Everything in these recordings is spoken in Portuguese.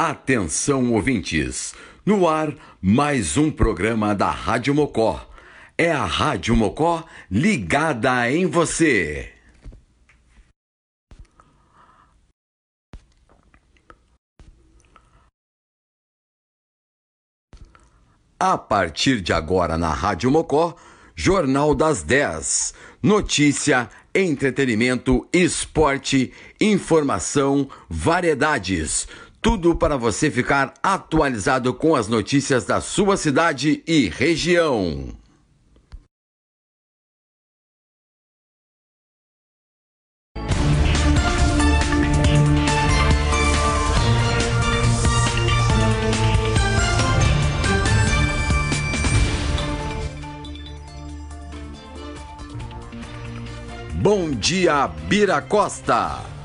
Atenção, ouvintes! No ar, mais um programa da Rádio Mocó. É a Rádio Mocó ligada em você. A partir de agora na Rádio Mocó, Jornal das 10. Notícia, entretenimento, esporte, informação, variedades. Tudo para você ficar atualizado com as notícias da sua cidade e região. Bom dia, Bira Costa.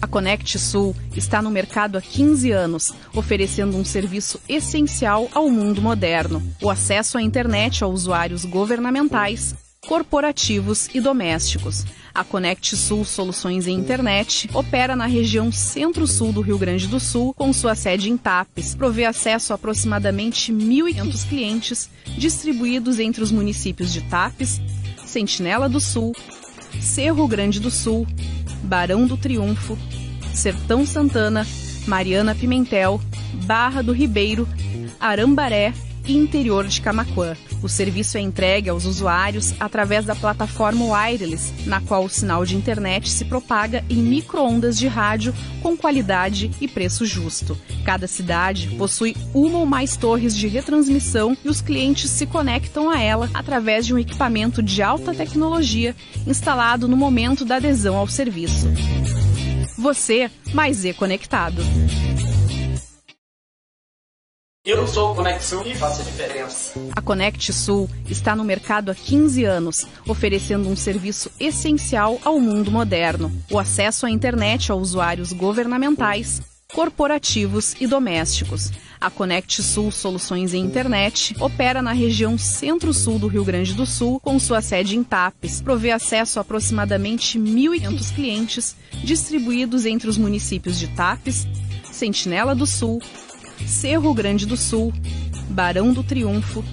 A Conect Sul está no mercado há 15 anos, oferecendo um serviço essencial ao mundo moderno: o acesso à internet a usuários governamentais, corporativos e domésticos. A Conect Sul Soluções em Internet opera na região centro-sul do Rio Grande do Sul, com sua sede em Tapes. Provê acesso a aproximadamente 1.500 clientes, distribuídos entre os municípios de Tapes, Sentinela do Sul, Cerro Grande do Sul, Barão do Triunfo, Sertão Santana, Mariana Pimentel, Barra do Ribeiro, Arambaré e interior de Camaquã. O serviço é entregue aos usuários através da plataforma wireless, na qual o sinal de internet se propaga em microondas de rádio com qualidade e preço justo. Cada cidade possui uma ou mais torres de retransmissão e os clientes se conectam a ela através de um equipamento de alta tecnologia instalado no momento da adesão ao serviço. Você mais E conectado. Eu sou o Conect Sul e faço a diferença. A Conect Sul está no mercado há 15 anos, oferecendo um serviço essencial ao mundo moderno: o acesso à internet a usuários governamentais, corporativos e domésticos. A Conect Sul Soluções em Internet opera na região centro-sul do Rio Grande do Sul, com sua sede em Tapes. Provê acesso a aproximadamente 1.500 clientes, distribuídos entre os municípios de Tapes, Sentinela do Sul, Cerro Grande do Sul, Barão do Triunfo,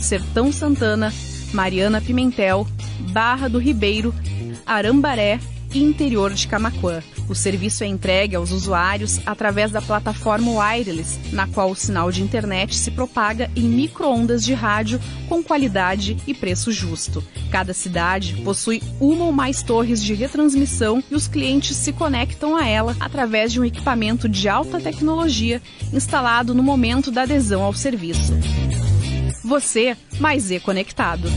Sertão Santana, Mariana Pimentel, Barra do Ribeiro, Arambaré e interior de Camaquã. O serviço é entregue aos usuários através da plataforma wireless, na qual o sinal de internet se propaga em microondas de rádio com qualidade e preço justo. Cada cidade possui uma ou mais torres de retransmissão e os clientes se conectam a ela através de um equipamento de alta tecnologia instalado no momento da adesão ao serviço. Você mais E conectado.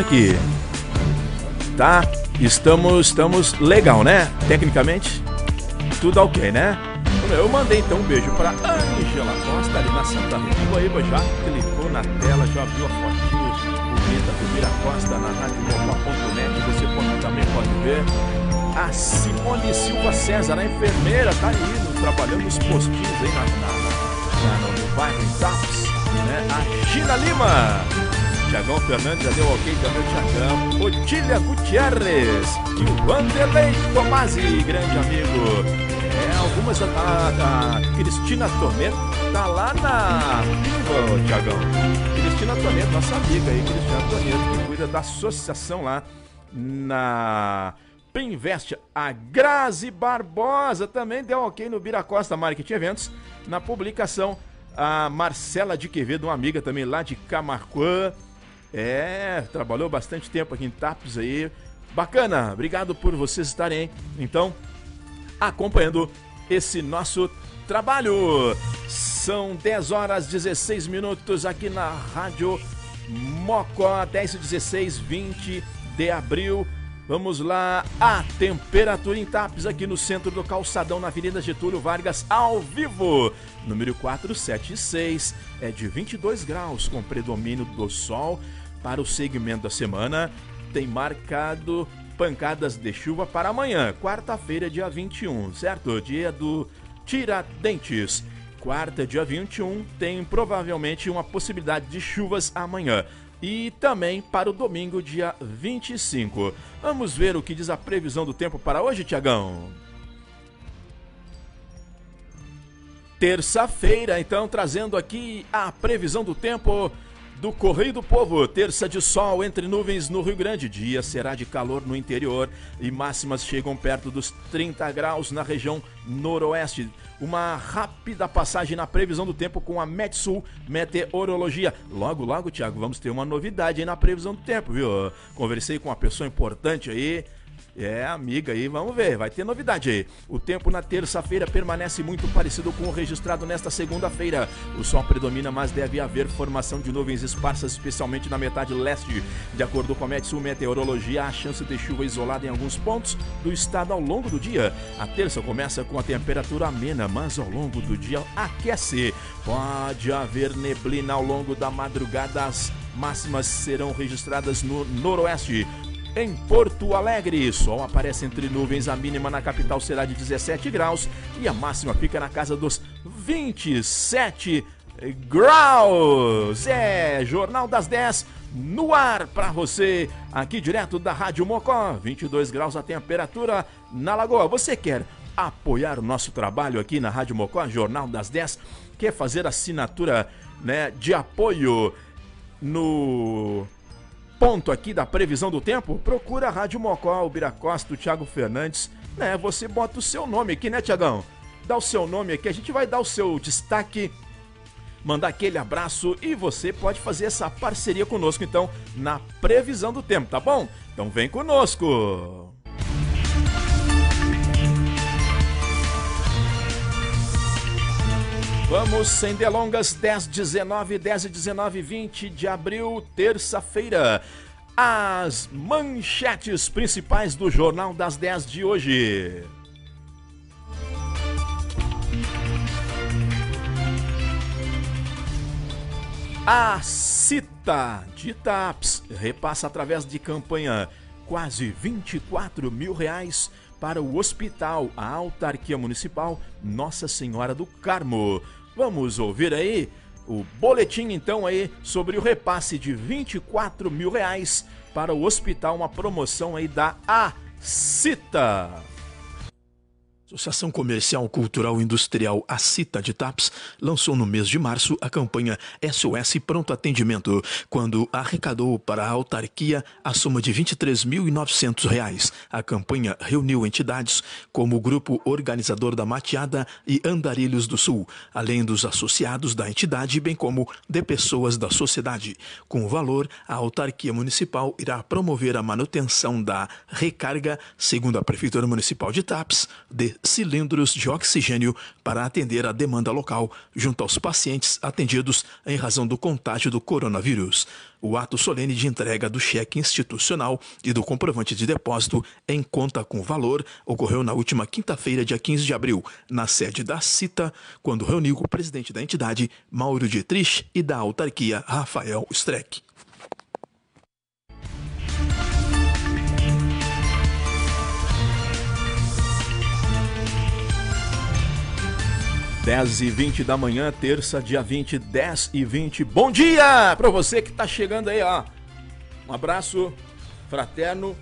Aqui. Tá? Estamos, estamos legal, né? Tecnicamente, tudo ok, né? Eu mandei então um beijo para Angela Costa ali na Santa Rita Guaíba, já clicou na tela, já viu a fotinho bonita do Mira Costa na radiomopa.net, você pode, também pode ver. A Simone Silva César, a enfermeira, tá indo, trabalhando nos postinhos aí na, na, na, no bairro Taps, né? A Gina Lima, Tiagão Fernandes já deu ok também o Tiagão. Otília Gutierrez e o Vanderlei Tomasi, grande amigo. É, algumas. A, a, a Cristina Toneto tá lá na. Ô, Tiagão. Cristina Toneto, nossa amiga aí, Cristina Toneto, que cuida da associação lá na. Pinvest, a Grazi Barbosa também deu ok no Biracosta Marketing Eventos na publicação. A Marcela de Quevedo, uma amiga também lá de Camarquã. É, trabalhou bastante tempo aqui em Tapos aí. Bacana, obrigado por vocês estarem, então, acompanhando esse nosso trabalho. São 10 horas 16 minutos aqui na Rádio Mocó, 10 e 16, 20 de abril. Vamos lá, a temperatura em Tapes aqui no centro do calçadão, na Avenida Getúlio Vargas, ao vivo. Número 476 é de 22 graus, com predomínio do sol para o segmento da semana, tem marcado pancadas de chuva para amanhã, quarta-feira, dia 21, certo? Dia do Tiradentes. Quarta, dia 21, tem provavelmente uma possibilidade de chuvas amanhã. E também para o domingo, dia 25. Vamos ver o que diz a previsão do tempo para hoje, Tiagão. Terça-feira, então, trazendo aqui a previsão do tempo do Correio do Povo. Terça de sol entre nuvens no Rio Grande. Dia será de calor no interior e máximas chegam perto dos 30 graus na região noroeste. Uma rápida passagem na previsão do tempo com a Metsul Meteorologia. Logo, logo, Thiago, vamos ter uma novidade aí na previsão do tempo, viu? Conversei com uma pessoa importante aí é, amiga aí, vamos ver, vai ter novidade aí. O tempo na terça-feira permanece muito parecido com o registrado nesta segunda-feira. O sol predomina, mas deve haver formação de nuvens esparsas, especialmente na metade leste. De acordo com a Metsu Meteorologia, há chance de chuva isolada em alguns pontos do estado ao longo do dia. A terça começa com a temperatura amena, mas ao longo do dia aquece. Pode haver neblina ao longo da madrugada. As máximas serão registradas no noroeste. Em Porto Alegre, sol aparece entre nuvens, a mínima na capital será de 17 graus e a máxima fica na casa dos 27 graus. É, Jornal das 10 no ar para você, aqui direto da Rádio Mocó, 22 graus a temperatura na Lagoa. Você quer apoiar o nosso trabalho aqui na Rádio Mocó, Jornal das 10? Quer fazer assinatura, né, de apoio no ponto aqui da previsão do tempo, procura a Rádio Mocó, o Biracosta, o Thiago Fernandes, né? Você bota o seu nome aqui, né, Tiagão? Dá o seu nome aqui, a gente vai dar o seu destaque, mandar aquele abraço e você pode fazer essa parceria conosco, então, na previsão do tempo, tá bom? Então vem conosco! Vamos sem delongas, 10, 19, 10 e 19, 20 de abril, terça-feira. As manchetes principais do Jornal das 10 de hoje. A Cita de TAPS repassa através de campanha quase 24 mil reais para o hospital, a autarquia municipal Nossa Senhora do Carmo. Vamos ouvir aí o boletim então aí sobre o repasse de 24 mil reais para o hospital, uma promoção aí da ACITA. Associação Comercial Cultural Industrial Acita de TAPS lançou no mês de março a campanha SOS Pronto Atendimento, quando arrecadou para a autarquia a soma de R$ 23.900. A campanha reuniu entidades como o grupo organizador da Mateada e Andarilhos do Sul, além dos associados da entidade, bem como de pessoas da sociedade. Com o valor, a autarquia municipal irá promover a manutenção da recarga, segundo a Prefeitura Municipal de TAPS, de cilindros de oxigênio para atender a demanda local junto aos pacientes atendidos em razão do contágio do coronavírus. O ato solene de entrega do cheque institucional e do comprovante de depósito em conta com valor ocorreu na última quinta-feira, dia 15 de abril, na sede da CITA, quando reuniu o presidente da entidade, Mauro Dietrich, e da autarquia, Rafael Streck. 10 e 20 da manhã, terça, dia 20, 10 e 20. Bom dia para você que tá chegando aí, ó. Um abraço fraterno,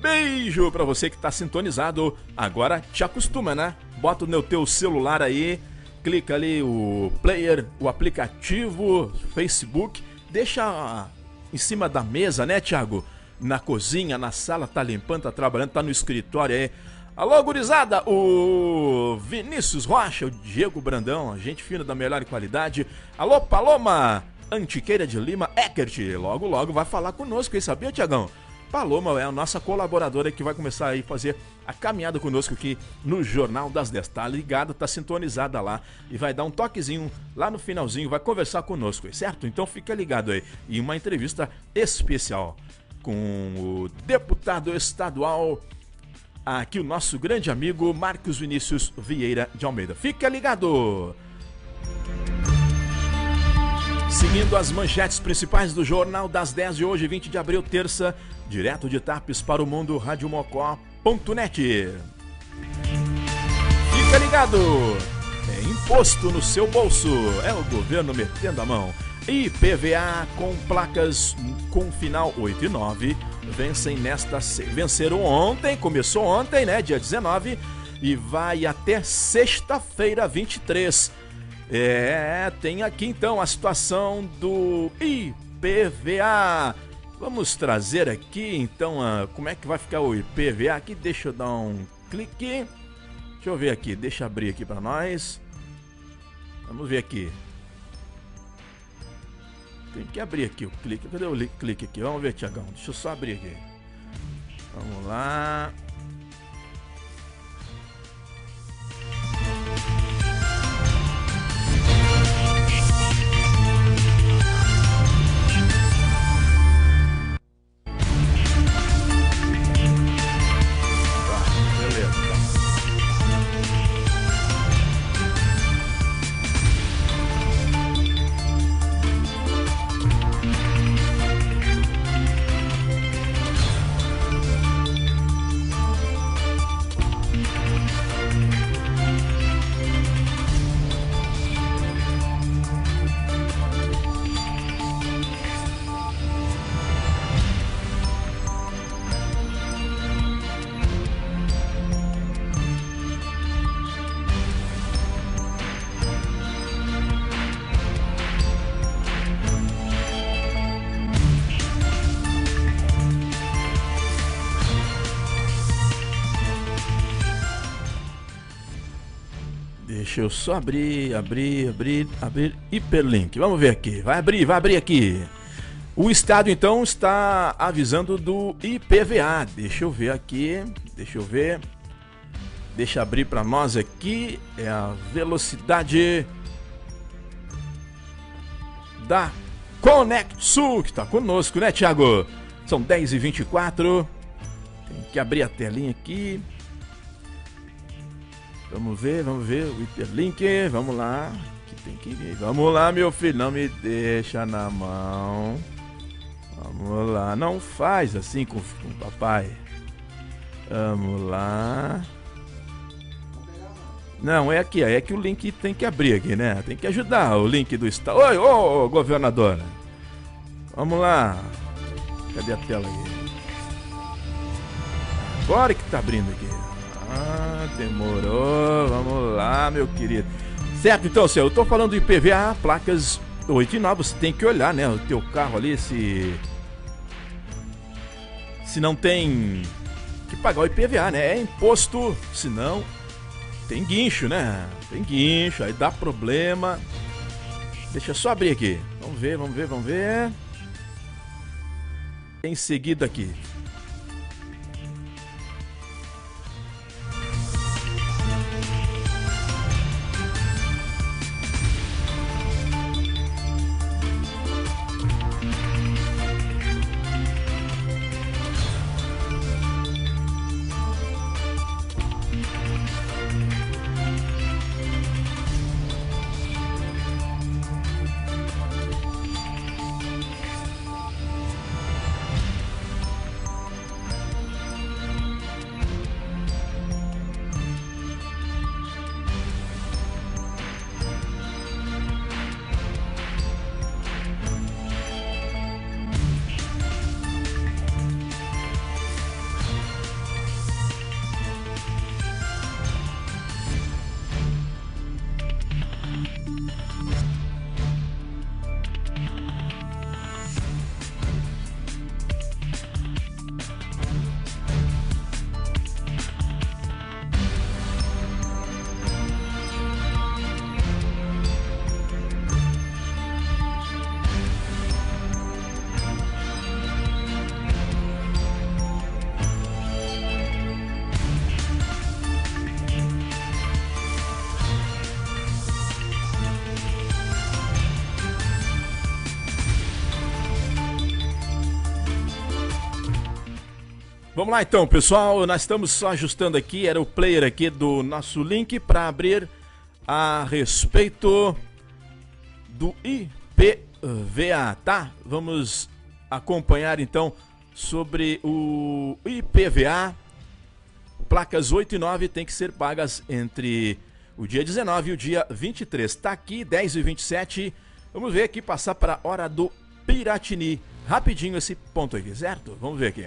beijo para você que tá sintonizado. Agora te acostuma, né? Bota no teu celular aí, clica ali o player, o aplicativo, Facebook, deixa em cima da mesa, né, Thiago? Na cozinha, na sala, tá limpando, tá trabalhando, tá no escritório aí Alô, gurizada! O Vinícius Rocha, o Diego Brandão, gente fina da melhor qualidade. Alô, Paloma! Antiqueira de Lima, Eckert. Logo, logo vai falar conosco, hein? Sabia, Tiagão? Paloma é a nossa colaboradora que vai começar aí fazer a caminhada conosco aqui no Jornal das 10. Tá ligada, tá sintonizada lá e vai dar um toquezinho lá no finalzinho, vai conversar conosco, certo? Então fica ligado aí. E uma entrevista especial com o deputado estadual aqui o nosso grande amigo Marcos Vinícius Vieira de Almeida. Fica ligado! Seguindo as manchetes principais do Jornal das 10 de hoje, 20 de abril, terça, direto de Tapes para o mundo, radiomocó.net. Fica ligado! É imposto no seu bolso, é o governo metendo a mão. IPVA com placas com final 8 e 9 vencem nesta venceram ontem, começou ontem, né, dia 19 e vai até sexta-feira 23. É, tem aqui então a situação do IPVA. Vamos trazer aqui então a, como é que vai ficar o IPVA aqui. Deixa eu dar um clique. Deixa eu ver aqui, deixa abrir aqui para nós. Vamos ver aqui. Tem que abrir aqui o clique. Cadê o clique aqui? Vamos ver, Tiagão. Deixa eu só abrir aqui. Vamos lá. Deixa eu só abrir, abrir, abrir, abrir hiperlink. Vamos ver aqui. Vai abrir, vai abrir aqui. O Estado então está avisando do IPVA. Deixa eu ver aqui. Deixa eu ver. Deixa abrir para nós aqui. É a velocidade da Conect Sul, que está conosco, né, Thiago? São 10h24. Tem que abrir a telinha aqui. Vamos ver, vamos ver o hiperlink. Vamos lá. Que tem que ver. Vamos lá, meu filho. Não me deixa na mão. Vamos lá. Não faz assim com, com o papai. Vamos lá. Não, é aqui, é que o link tem que abrir aqui, né? Tem que ajudar o link do estado. Oi, ô, ô, governadora. Vamos lá. Cadê a tela aí? Agora que tá abrindo aqui. Ah, demorou. Vamos lá, meu querido. Certo, então, senhor, eu tô falando do IPVA, placas 8 e 9, você tem que olhar, né, o teu carro ali, se... Se não tem que pagar o IPVA, né? É imposto, se não tem guincho, né? Tem guincho, aí dá problema. Deixa eu só abrir aqui. Vamos ver, vamos ver, vamos ver. Em seguida aqui. Vamos lá então, pessoal. Nós estamos só ajustando aqui. Era o player aqui do nosso link para abrir a respeito do IPVA, tá? Vamos acompanhar então sobre o IPVA. Placas 8 e 9 tem que ser pagas entre o dia 19 e o dia 23. Tá aqui, 10 e 27. Vamos ver aqui, passar para a hora do Piratini. Rapidinho esse ponto aqui, certo? Vamos ver aqui.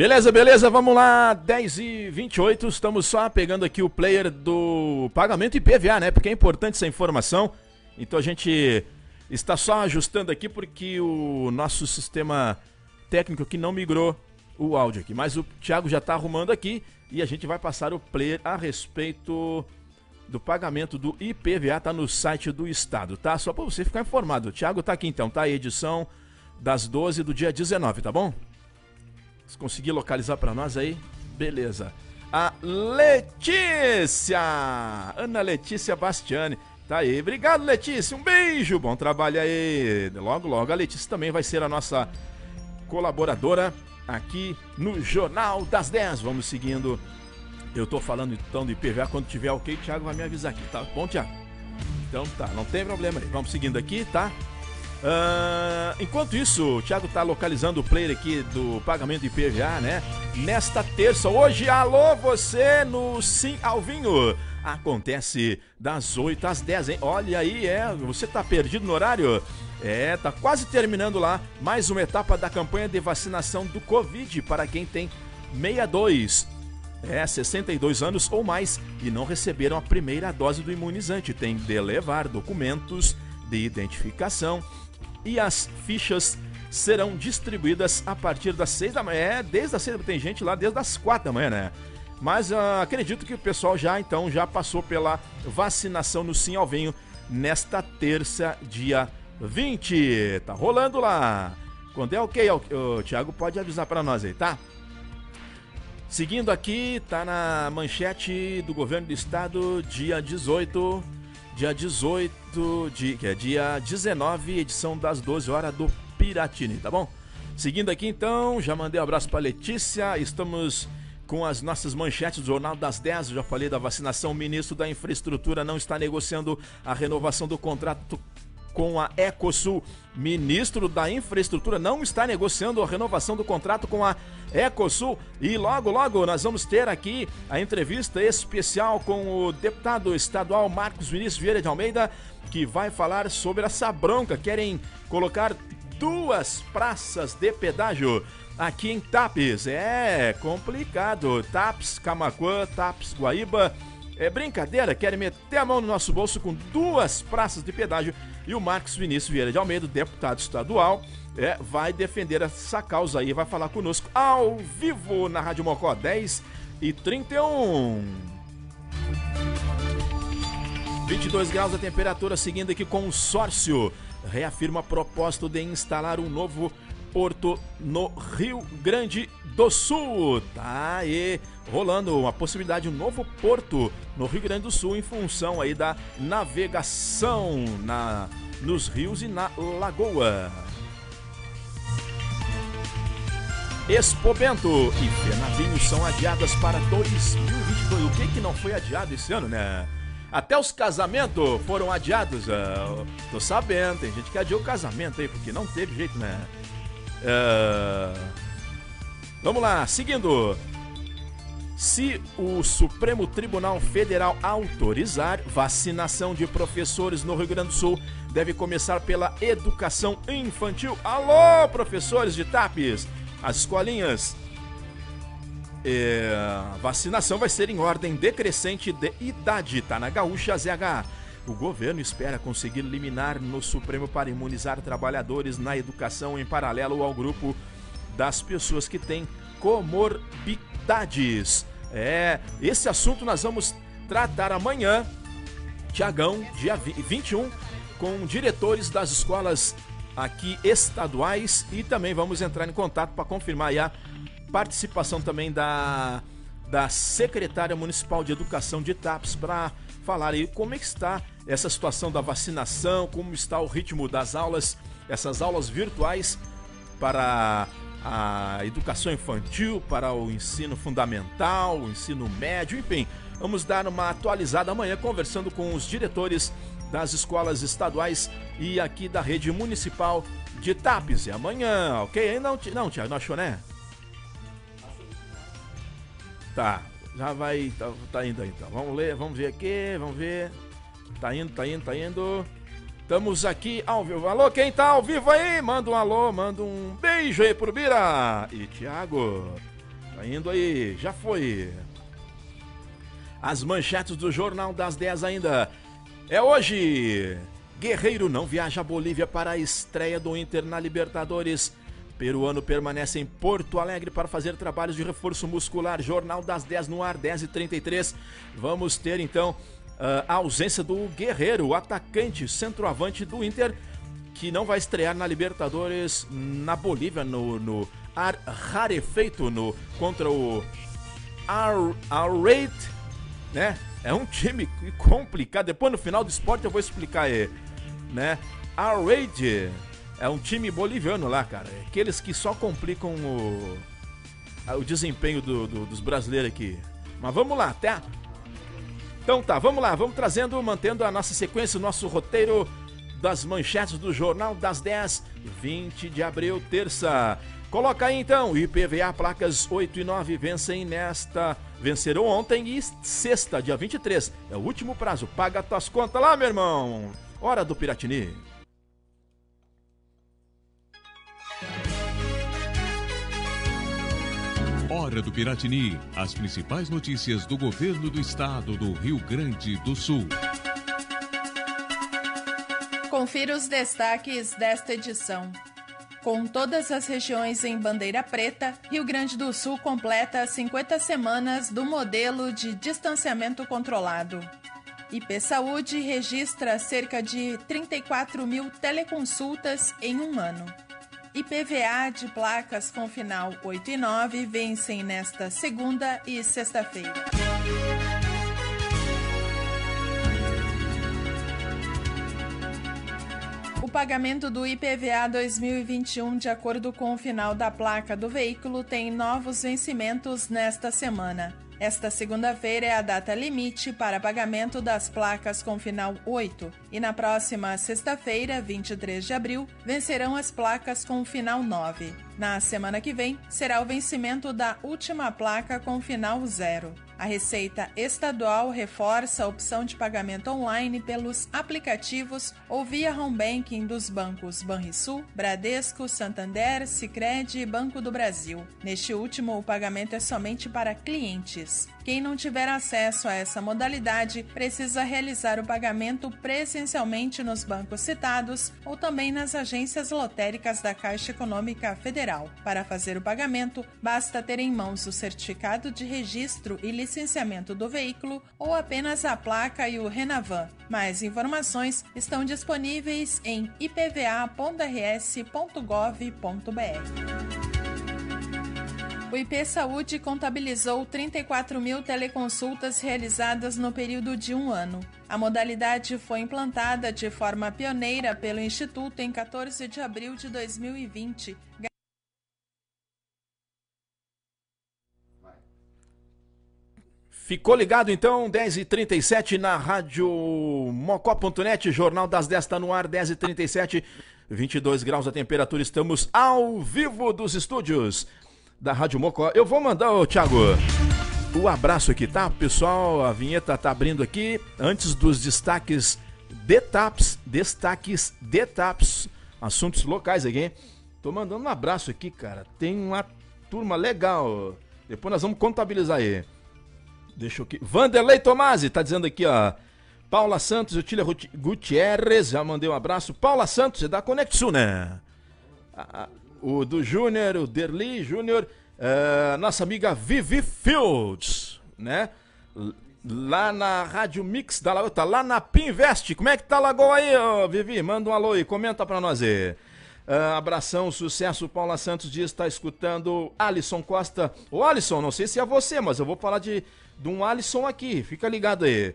Beleza, beleza, vamos lá, 10 e 28 estamos só pegando aqui o player do pagamento IPVA, né? Porque é importante essa informação. Então a gente está só ajustando aqui porque o nosso sistema técnico aqui não migrou o áudio aqui. Mas o Thiago já está arrumando aqui e a gente vai passar o player a respeito do pagamento do IPVA, tá no site do estado, tá? Só para você ficar informado. O Thiago tá aqui então, tá? A edição das 12 do dia 19, tá bom? Se conseguir localizar para nós aí, beleza. A Letícia! Ana Letícia Bastiani. Tá aí. Obrigado, Letícia. Um beijo. Bom trabalho aí. Logo, logo. A Letícia também vai ser a nossa colaboradora aqui no Jornal das 10. Vamos seguindo. Eu tô falando então de IPVA. Quando tiver ok, o Thiago vai me avisar aqui, tá bom, Thiago? Então tá, não tem problema aí. Vamos seguindo aqui, tá? Uh, enquanto isso, o Thiago tá localizando o player aqui do pagamento de IPVA, né? Nesta terça, hoje, alô você no Sim Alvinho. Acontece das 8 às 10, hein? Olha aí, é, você tá perdido no horário? É, tá quase terminando lá mais uma etapa da campanha de vacinação do Covid para quem tem 62 é, 62 anos ou mais e não receberam a primeira dose do imunizante. Tem de levar documentos de identificação e as fichas serão distribuídas a partir das 6 da manhã. É, desde as 6 tem gente lá desde as 4 da manhã, né? Mas uh, acredito que o pessoal já então já passou pela vacinação no Sim Alvinho nesta terça, dia 20. Tá rolando lá. Quando é ok, o Thiago pode avisar para nós aí, tá? Seguindo aqui, tá na manchete do governo do estado, dia 18 dia 18, de, que é dia 19, edição das 12 horas do Piratini, tá bom? Seguindo aqui então, já mandei um abraço para Letícia, estamos com as nossas manchetes do Jornal das 10, já falei da vacinação, o ministro da Infraestrutura não está negociando a renovação do contrato com a Ecosul. Ministro da Infraestrutura não está negociando a renovação do contrato com a Ecosul. E logo, logo nós vamos ter aqui a entrevista especial com o deputado estadual Marcos Vinícius Vieira de Almeida, que vai falar sobre essa bronca. Querem colocar duas praças de pedágio aqui em Tapes. É complicado. Tapes, Camacuã, Tapes, Guaíba. É brincadeira, querem meter a mão no nosso bolso com duas praças de pedágio e o Marcos Vinícius Vieira de Almeida, deputado estadual, é, vai defender essa causa aí, vai falar conosco ao vivo na Rádio Mocó 10 e 31. 22 graus a temperatura, seguindo aqui consórcio. Reafirma propósito de instalar um novo Porto, no Rio Grande do Sul. Tá aí rolando uma possibilidade, um novo porto no Rio Grande do Sul em função aí da navegação na, nos rios e na lagoa. Expo Bento e Fernandinho são adiadas para 2022. O que que não foi adiado esse ano, né? Até os casamentos foram adiados. Uh, tô sabendo, tem gente que adiou o casamento aí, porque não teve jeito, né? Uh, vamos lá, seguindo. Se o Supremo Tribunal Federal autorizar vacinação de professores no Rio Grande do Sul, deve começar pela educação infantil. Alô, professores de TAPES! As escolinhas. É, vacinação vai ser em ordem decrescente de idade, tá na Gaúcha ZH. O governo espera conseguir liminar no Supremo para imunizar trabalhadores na educação em paralelo ao grupo das pessoas que têm comorbidades. É, esse assunto nós vamos tratar amanhã, Tiagão, dia 21, com diretores das escolas aqui estaduais e também vamos entrar em contato para confirmar a participação também da, da secretária municipal de educação de TAPS para falar aí como é que está essa situação da vacinação, como está o ritmo das aulas, essas aulas virtuais para a educação infantil, para o ensino fundamental, o ensino médio, enfim. Vamos dar uma atualizada amanhã conversando com os diretores das escolas estaduais e aqui da rede municipal de Tapes. E amanhã, ok? Não, não Tiago, não achou, né? Tá, já vai, tá, tá indo aí então. Vamos ler, vamos ver aqui, vamos ver. Tá indo, tá indo, tá indo. Estamos aqui ao vivo. Alô, quem tá ao vivo aí? Manda um alô, manda um beijo aí pro Bira. E Thiago, tá indo aí, já foi. As manchetes do Jornal das 10 ainda. É hoje. Guerreiro não viaja à Bolívia para a estreia do Inter na Libertadores. Peruano permanece em Porto Alegre para fazer trabalhos de reforço muscular. Jornal das 10 no ar, 10 e 33 Vamos ter então a ausência do Guerreiro, atacante centroavante do Inter, que não vai estrear na Libertadores na Bolívia, no, no ar rarefeito no, contra o Ar-Raid, né? É um time complicado. Depois no final do esporte eu vou explicar aí, né? A Raid é um time boliviano lá, cara. Aqueles que só complicam o, o desempenho do, do, dos brasileiros aqui. Mas vamos lá, até. Então tá, vamos lá, vamos trazendo, mantendo a nossa sequência, o nosso roteiro das manchetes do Jornal das 10, 20 de abril, terça. Coloca aí então, IPVA placas 8 e 9 vencem nesta. Venceram ontem e sexta, dia 23. É o último prazo. Paga tuas contas lá, meu irmão. Hora do Piratini. Hora do Piratini. As principais notícias do governo do estado do Rio Grande do Sul. Confira os destaques desta edição. Com todas as regiões em bandeira preta, Rio Grande do Sul completa 50 semanas do modelo de distanciamento controlado. IP Saúde registra cerca de 34 mil teleconsultas em um ano. IPVA de placas com final 8 e 9 vencem nesta segunda e sexta-feira. O pagamento do IPVA 2021, de acordo com o final da placa do veículo, tem novos vencimentos nesta semana. Esta segunda-feira é a data limite para pagamento das placas com final 8 e na próxima sexta-feira, 23 de abril, vencerão as placas com final 9. Na semana que vem, será o vencimento da última placa com final 0. A Receita Estadual reforça a opção de pagamento online pelos aplicativos ou via home banking dos bancos Banrisul, Bradesco, Santander, Sicredi e Banco do Brasil. Neste último, o pagamento é somente para clientes. Quem não tiver acesso a essa modalidade precisa realizar o pagamento presencialmente nos bancos citados ou também nas agências lotéricas da Caixa Econômica Federal. Para fazer o pagamento, basta ter em mãos o certificado de registro e licitação licenciamento do veículo ou apenas a placa e o Renavan. Mais informações estão disponíveis em ipva.rs.gov.br. O IP Saúde contabilizou 34 mil teleconsultas realizadas no período de um ano. A modalidade foi implantada de forma pioneira pelo Instituto em 14 de abril de 2020. Ficou ligado então, 10h37 na rádio mocó.net, Jornal das 10 está no ar, 10h37, 22 graus a temperatura, estamos ao vivo dos estúdios da Rádio Mocó. Eu vou mandar, ô Thiago, o abraço aqui, tá? Pessoal, a vinheta tá abrindo aqui. Antes dos destaques detaps, destaques detaps, assuntos locais aqui. Tô mandando um abraço aqui, cara. Tem uma turma legal. Depois nós vamos contabilizar aí. Deixa eu aqui. Vanderlei Tomasi tá dizendo aqui, ó. Paula Santos, Otília Gutierrez, já mandei um abraço. Paula Santos, é da Conexu, né? o do Júnior, o Derli Júnior, uh, nossa amiga Vivi Fields, né? Lá na Rádio Mix da Lagoa, tá lá na Pinvest. Como é que tá a Lagoa aí, Vivi? Manda um alô e comenta pra nós aí. Uh, abração, sucesso. Paula Santos diz está escutando Alisson Costa. Ô Alisson, não sei se é você, mas eu vou falar de, de um Alisson aqui. Fica ligado aí.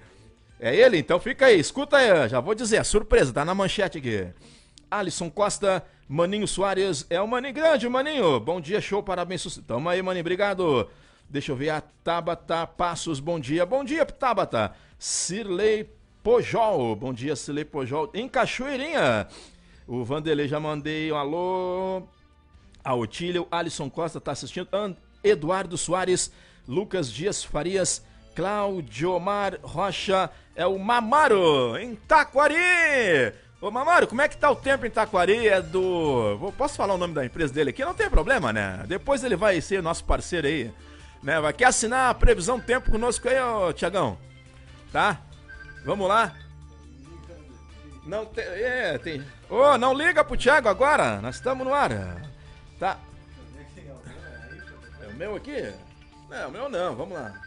É ele? Então fica aí, escuta aí. Já vou dizer, surpresa, tá na manchete aqui. Alisson Costa Maninho Soares é o Maninho Grande, Maninho. Bom dia, show, parabéns. Tamo aí, Maninho, obrigado. Deixa eu ver a Tabata Passos, bom dia. Bom dia, Tabata. Cirlei Pojol, bom dia, Cirlei Pojol. Em Cachoeirinha. O Vanderlei já mandei um alô. A Otílio, Alisson Costa tá assistindo. And Eduardo Soares, Lucas Dias Farias, Claudio Omar Rocha, é o Mamaro, em Taquari. Ô Mamário, como é que tá o tempo em Taquari? É do. Posso falar o nome da empresa dele aqui? Não tem problema, né? Depois ele vai ser nosso parceiro aí. Né? Vai quer assinar a previsão tempo conosco aí, ô Tiagão? Tá? Vamos lá? Não tem. É, tem. Ô, oh, não liga pro Thiago agora! Nós estamos no ar. Tá. É o meu aqui? Não, o meu não, vamos lá.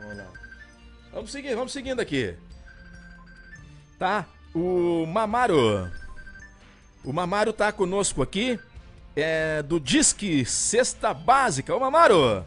Vamos lá. Vamos seguir, vamos seguindo aqui tá? O Mamaro. O Mamaro tá conosco aqui. É do Disque Cesta Básica. Ô Mamaro,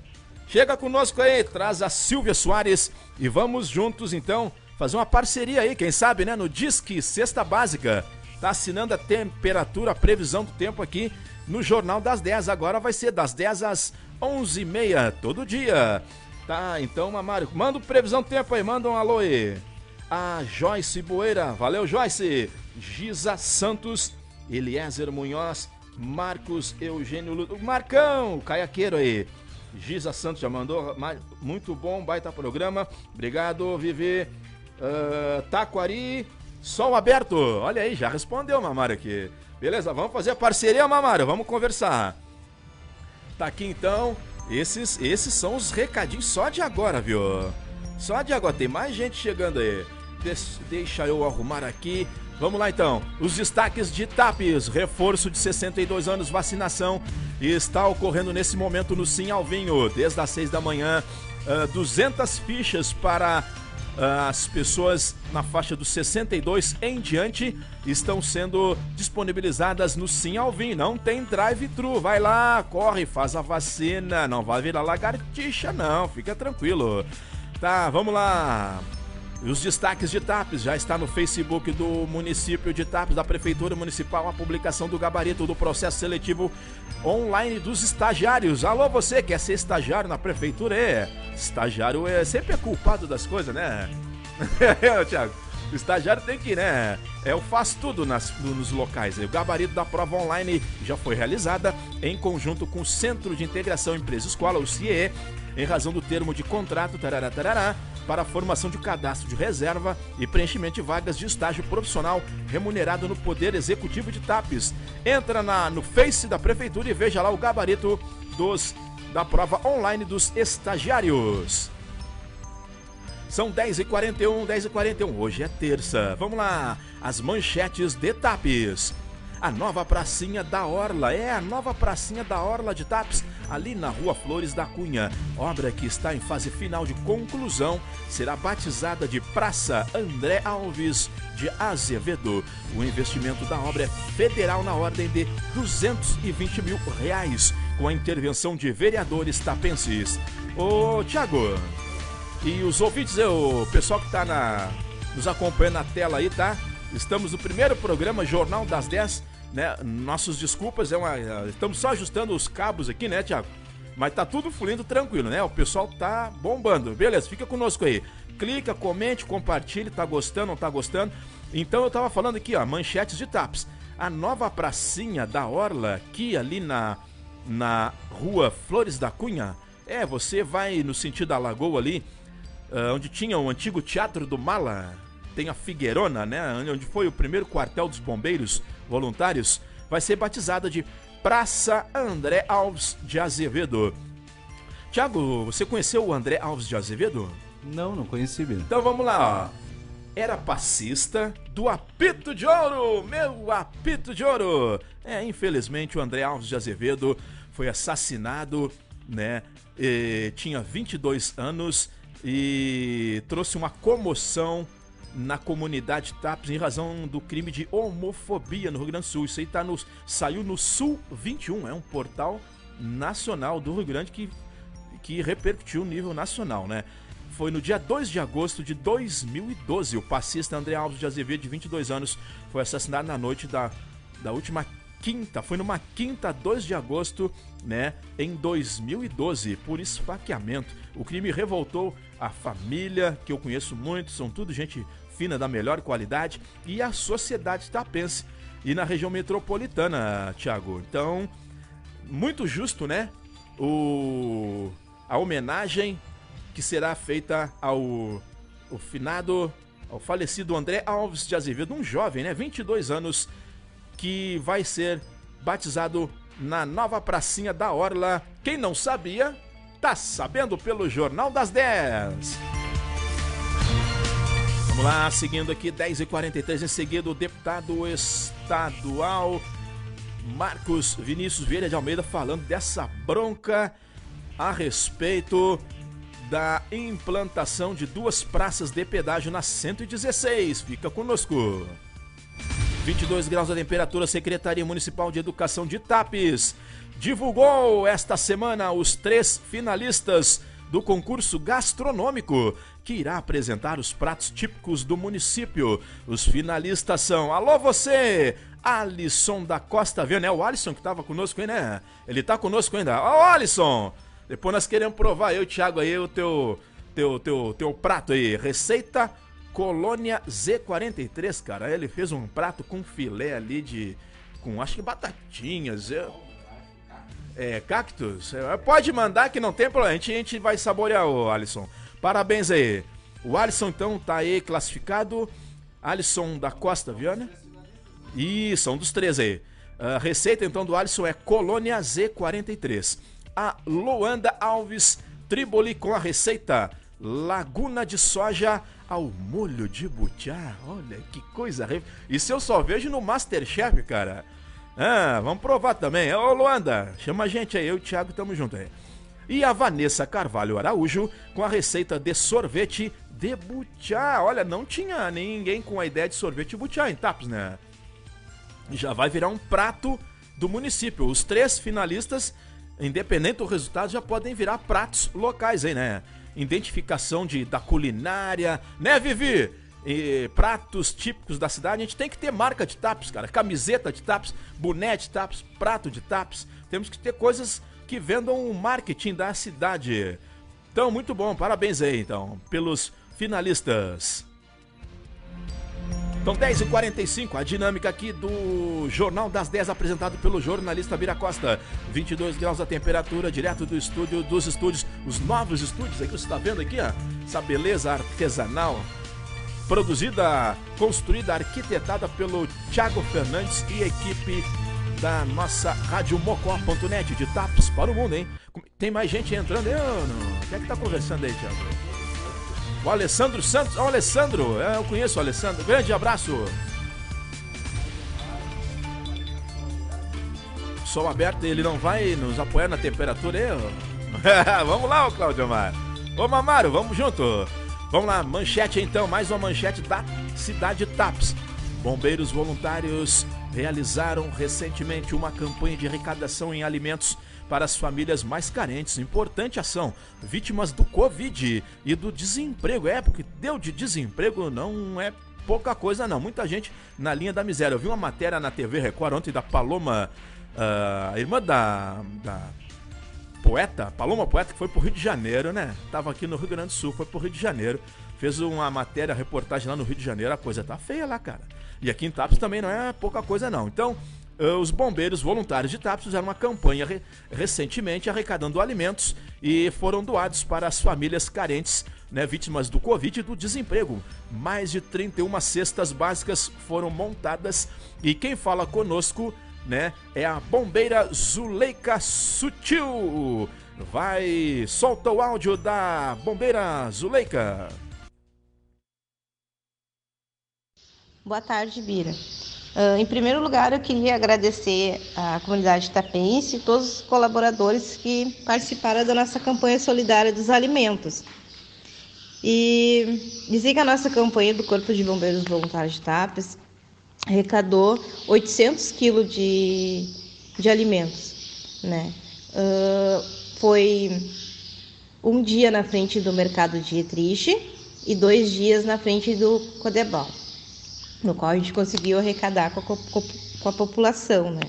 chega conosco aí, traz a Silvia Soares e vamos juntos então fazer uma parceria aí, quem sabe, né? No Disque Cesta Básica. Tá assinando a temperatura, a previsão do tempo aqui no Jornal das 10. Agora vai ser das 10 às 11h30, todo dia. Tá, então, Mamário, manda previsão do tempo aí, manda um alô aí a Joyce Boeira. Valeu, Joyce. Giza Santos, Eliezer Munhoz, Marcos Eugênio Ludo. Marcão, caiaqueiro aí. Giza Santos já mandou. Muito bom, baita programa. Obrigado, Vivi. Uh, Taquari, sol aberto. Olha aí, já respondeu, Mamário aqui. Beleza, vamos fazer a parceria, Mamário. Vamos conversar. Tá aqui então. Esses, esses são os recadinhos só de agora, viu? Só de agora. Tem mais gente chegando aí deixa eu arrumar aqui. Vamos lá então. Os destaques de TAPES, reforço de 62 anos, vacinação está ocorrendo nesse momento no Sim Alvinho, desde as 6 da manhã. Uh, ah, 200 fichas para as pessoas na faixa dos 62 em diante estão sendo disponibilizadas no Sim Alvinho. Não tem drive-thru, vai lá, corre, faz a vacina, não vai virar lagartixa não, fica tranquilo. Tá, vamos lá. E os destaques de TAPES já está no Facebook do município de TAPES, da Prefeitura Municipal, a publicação do gabarito do processo seletivo online dos estagiários. Alô, você quer ser estagiário na Prefeitura? É, estagiário é sempre é culpado das coisas, né? é, Thiago. O estagiário tem que, né? É o faz tudo nas, nos locais. O gabarito da prova online já foi realizada em conjunto com o Centro de Integração Empresa Escola, o CIE, em razão do termo de contrato tarará, tarará, para a formação de cadastro de reserva e preenchimento de vagas de estágio profissional remunerado no Poder Executivo de TAPES. Entra na, no Face da Prefeitura e veja lá o gabarito dos da prova online dos estagiários. São 10h41, 10h41. Hoje é terça. Vamos lá. As manchetes de TAPES. A nova pracinha da Orla. É a nova pracinha da Orla de Tapes, ali na Rua Flores da Cunha. Obra que está em fase final de conclusão, será batizada de Praça André Alves de Azevedo. O investimento da obra é federal na ordem de 220 mil reais, com a intervenção de vereadores tapenses. Ô, Tiago, e os ouvintes, o pessoal que está na, nos acompanhando na tela aí, tá? Estamos no primeiro programa Jornal das 10, né? Nossos desculpas, é uma, estamos só ajustando os cabos aqui, né, Tiago? Mas tá tudo fluindo tranquilo, né? O pessoal tá bombando. Beleza, fica conosco aí. Clica, comente, compartilhe, tá gostando, não tá gostando. Então eu tava falando aqui, ó, manchetes de TAPS. A nova pracinha da Orla, aqui ali na, na rua Flores da Cunha. É, você vai no sentido da lagoa ali, uh, onde tinha o antigo Teatro do Mala, tem a Figueirona, né, onde foi o primeiro quartel dos bombeiros voluntários, vai ser batizada de Praça André Alves de Azevedo. Tiago, você conheceu o André Alves de Azevedo? Não, não conheci mesmo. Então vamos lá, ó. Era passista do Apito de Ouro, meu Apito de Ouro. É, infelizmente o André Alves de Azevedo foi assassinado, né? E tinha 22 anos e trouxe uma comoção na comunidade TAPS em razão do crime de homofobia no Rio Grande do Sul. Isso aí tá no, saiu no Sul 21, é um portal nacional do Rio Grande que, que repercutiu nível nacional, né? Foi no dia 2 de agosto de 2012. O passista André Alves de Azevedo, de 22 anos, foi assassinado na noite da, da última quinta, foi numa quinta, 2 de agosto, né, em 2012, por esfaqueamento. O crime revoltou a família, que eu conheço muito, são tudo gente fina da melhor qualidade, e a sociedade tapense e na região metropolitana, Thiago. Então, muito justo, né? O a homenagem que será feita ao o finado, ao falecido André Alves de Azevedo, um jovem, né, 22 anos, que vai ser batizado na nova pracinha da Orla. Quem não sabia, tá sabendo pelo Jornal das 10. Vamos lá, seguindo aqui, 10h43, em seguida, o deputado estadual Marcos Vinícius Vieira de Almeida falando dessa bronca a respeito da implantação de duas praças de pedágio na 116. Fica conosco. 22 graus a temperatura, Secretaria Municipal de Educação de Tapes divulgou esta semana os três finalistas do concurso gastronômico, que irá apresentar os pratos típicos do município. Os finalistas são: Alô você, Alisson da Costa Viana. É o Alisson que estava conosco aí, né? Ele está conosco ainda. Ô, Alisson! Depois nós queremos provar, eu e o Thiago aí, o teu, teu, teu, teu prato aí. Receita Colônia Z43, cara. Ele fez um prato com filé ali de. com acho que batatinhas. É, cactus. É, pode mandar que não tem problema. A gente, a gente vai saborear, o Alisson. Parabéns aí. O Alisson, então, tá aí classificado. Alisson da Costa Viana. Isso, um dos três aí. A receita, então, do Alisson é Colônia Z43. A Luanda Alves Triboli com a receita Laguna de Soja ao molho de butiá. Olha que coisa. Isso eu só vejo no Masterchef, cara. Ah, vamos provar também. Ô Luanda, chama a gente aí, eu e o Thiago tamo junto aí. E a Vanessa Carvalho Araújo com a receita de sorvete de butiá. Olha, não tinha ninguém com a ideia de sorvete de butiá em Tapos, né? Já vai virar um prato do município. Os três finalistas, independente do resultado, já podem virar pratos locais aí, né? Identificação de, da culinária, né, Vivi? e pratos típicos da cidade, a gente tem que ter marca de taps, cara. Camiseta de taps, boné de taps, prato de taps. Temos que ter coisas que vendam o marketing da cidade. Então, muito bom, parabéns aí, então, pelos finalistas. Então, 10h45, a dinâmica aqui do Jornal das 10, apresentado pelo jornalista Bira Costa. 22 graus a temperatura, direto do estúdio, dos estúdios, os novos estúdios aí que você está vendo aqui, ó. Essa beleza artesanal produzida, construída, arquitetada pelo Thiago Fernandes e equipe da nossa Rádio Mocó.net de TAPS para o mundo, hein? Tem mais gente entrando aí não? Quem é que tá conversando aí, Thiago? O Alessandro Santos. Ó, oh, Alessandro, é, eu conheço o Alessandro. Grande abraço. sol aberto, ele não vai nos apoiar na temperatura aí? vamos lá, ô Claudio Amar. Ô Mamaro, vamos junto. Vamos lá, manchete então, mais uma manchete da cidade de Taps. Bombeiros voluntários realizaram recentemente uma campanha de arrecadação em alimentos para as famílias mais carentes. Importante ação. Vítimas do Covid e do desemprego. É, porque deu de desemprego não é pouca coisa não. Muita gente na linha da miséria. Eu vi uma matéria na TV Record ontem da Paloma, uh, irmã da, da poeta, Paloma Poeta, que foi pro Rio de Janeiro, né? Tava aqui no Rio Grande do Sul, foi pro Rio de Janeiro. Fez uma matéria, reportagem lá no Rio de Janeiro. A coisa tá feia lá, cara. E aqui em Tapos também não é pouca coisa não. Então, eh, os bombeiros voluntários de Tapos fizeram uma campanha re recentemente arrecadando alimentos e foram doados para as famílias carentes, né, vítimas do Covid e do desemprego. Mais de 31 cestas básicas foram montadas e quem fala conosco, né, é a bombeira Zuleika Sutil. Vai, solta o áudio da bombeira Zuleika. Boa tarde, Bira. Uh, em primeiro lugar, eu queria agradecer à comunidade tapense e todos os colaboradores que participaram da nossa campanha solidária dos alimentos. E dizer que a nossa campanha do Corpo de Bombeiros Voluntários de Tapes arrecadou 800 quilos de, de alimentos. Né? Uh, foi um dia na frente do mercado de Etriche e dois dias na frente do Codebal no qual a gente conseguiu arrecadar com a, com a população, né?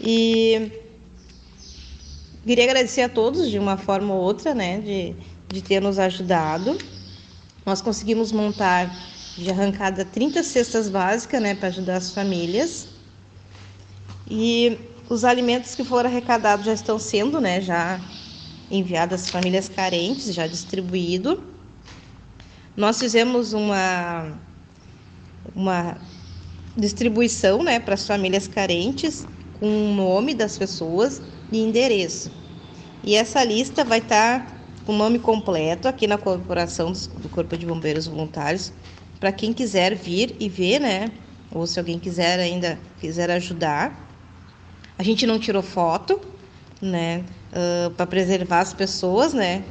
E queria agradecer a todos de uma forma ou outra, né, de, de ter nos ajudado. Nós conseguimos montar de arrancada 30 cestas básicas, né, para ajudar as famílias. E os alimentos que foram arrecadados já estão sendo, né, já enviados às famílias carentes, já distribuído. Nós fizemos uma uma distribuição né, para as famílias carentes com o nome das pessoas e endereço. E essa lista vai estar tá com o nome completo aqui na corporação do Corpo de Bombeiros Voluntários para quem quiser vir e ver, né? Ou se alguém quiser ainda quiser ajudar. A gente não tirou foto, né? Uh, para preservar as pessoas, né?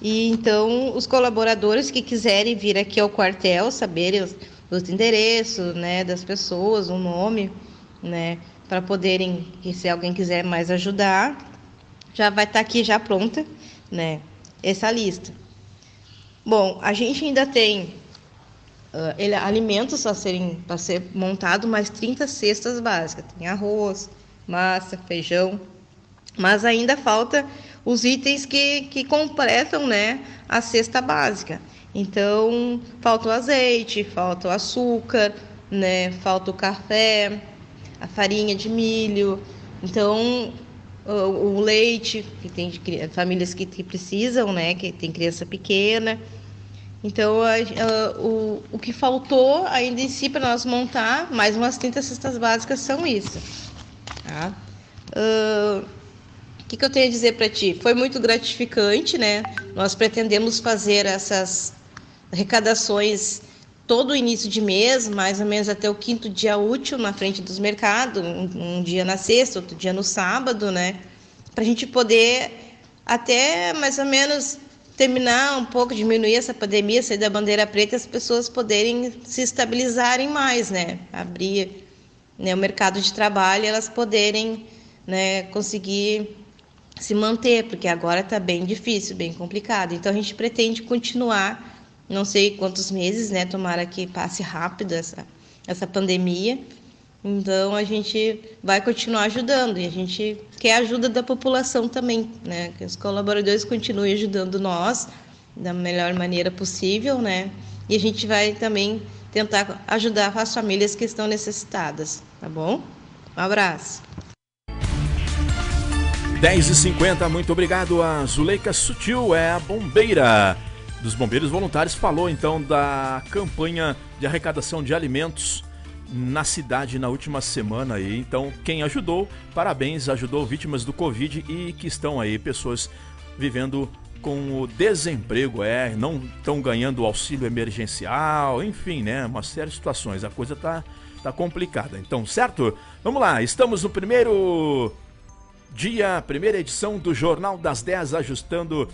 E então os colaboradores que quiserem vir aqui ao quartel, saberem os endereços, né, das pessoas, o nome, né, para poderem, se alguém quiser mais ajudar, já vai estar tá aqui já pronta, né, essa lista. Bom, a gente ainda tem uh, ele, alimentos a serem para ser montado mais 30 cestas básicas. Tem arroz, massa, feijão, mas ainda falta os itens que, que completam, né, a cesta básica. Então, falta o azeite, falta o açúcar, né? Falta o café, a farinha de milho. Então, o, o leite, que tem famílias que, que, precisam, né? Que tem criança pequena. Então, a, a, o, o que faltou ainda em si para nós montar, mais umas 30 cestas básicas são isso. Tá? Uh, o que, que eu tenho a dizer para ti? Foi muito gratificante, né? Nós pretendemos fazer essas arrecadações todo início de mês, mais ou menos até o quinto dia útil na frente dos mercados, um, um dia na sexta, outro dia no sábado, né? Para a gente poder até mais ou menos terminar um pouco, diminuir essa pandemia, sair da bandeira preta, as pessoas poderem se estabilizarem mais, né? Abrir né, o mercado de trabalho, elas poderem né, conseguir se manter, porque agora está bem difícil, bem complicado. Então a gente pretende continuar não sei quantos meses, né? Tomara que passe rápido essa, essa pandemia. Então a gente vai continuar ajudando e a gente quer a ajuda da população também, né? Que os colaboradores continuem ajudando nós da melhor maneira possível, né? E a gente vai também tentar ajudar as famílias que estão necessitadas, tá bom? Um abraço. 10h50, muito obrigado a Zuleika Sutil, é a bombeira dos Bombeiros Voluntários falou então da campanha de arrecadação de alimentos na cidade na última semana aí. Então, quem ajudou, parabéns, ajudou vítimas do Covid e que estão aí pessoas vivendo com o desemprego, é, não estão ganhando auxílio emergencial, enfim, né, uma série de situações. A coisa tá tá complicada. Então, certo? Vamos lá, estamos no primeiro dia, primeira edição do Jornal das 10, ajustando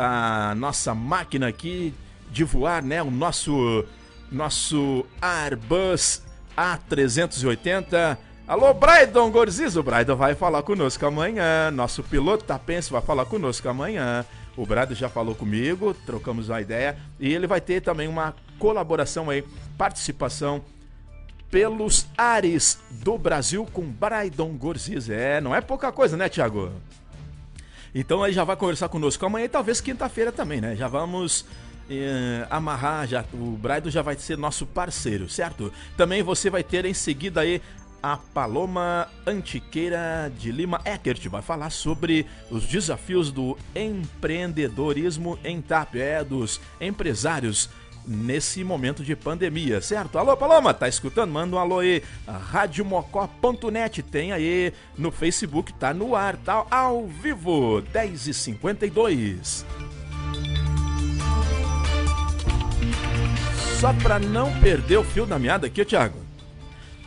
a nossa máquina aqui de voar, né? O nosso nosso Airbus A380. Alô, Braidon Gorziz, o Braidon vai falar conosco amanhã. Nosso piloto tapense vai falar conosco amanhã. O Brado já falou comigo, trocamos uma ideia e ele vai ter também uma colaboração aí, participação pelos ares do Brasil com Braidon Gorziz. É, não é pouca coisa, né, Thiago? Então aí já vai conversar conosco amanhã e talvez quinta-feira também, né? Já vamos eh, amarrar, já, o Braido já vai ser nosso parceiro, certo? Também você vai ter em seguida aí a Paloma Antiqueira de Lima Eckert vai falar sobre os desafios do empreendedorismo em TAP, é, dos empresários nesse momento de pandemia, certo? Alô, Paloma, tá escutando? Manda um alô aí. Radiomocó.net tem aí no Facebook, tá no ar, tá ao vivo, 10h52. Só pra não perder o fio da meada aqui, Thiago.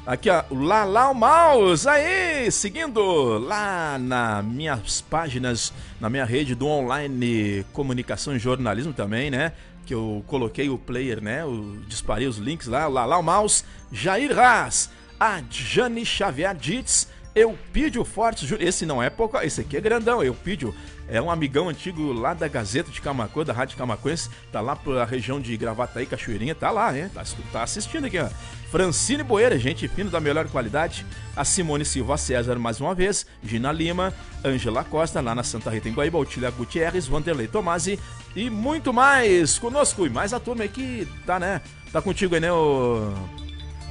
Aqui, ó, o Lalau Maus, aí, seguindo lá nas minhas páginas, na minha rede do online comunicação e jornalismo também, né? Que eu coloquei o player, né? Eu disparei os links lá, o Lalau Maus, Jair Haas, a Jane Xavier Ditz, Eupídio Fortes, esse não é pouco, esse aqui é grandão, Eupídio é um amigão antigo lá da Gazeta de Camacuã, da Rádio Camacuense, tá lá pra região de Gravataí, Cachoeirinha, tá lá, né? Tá, tá assistindo aqui, ó. Francine Boeira, gente fina da melhor qualidade. A Simone Silva César, mais uma vez. Gina Lima, Ângela Costa, lá na Santa Rita em Guaíba, Otília Gutierrez, Vanderlei Tomasi e muito mais conosco. E mais a turma aí que tá, né? Tá contigo aí, né, o,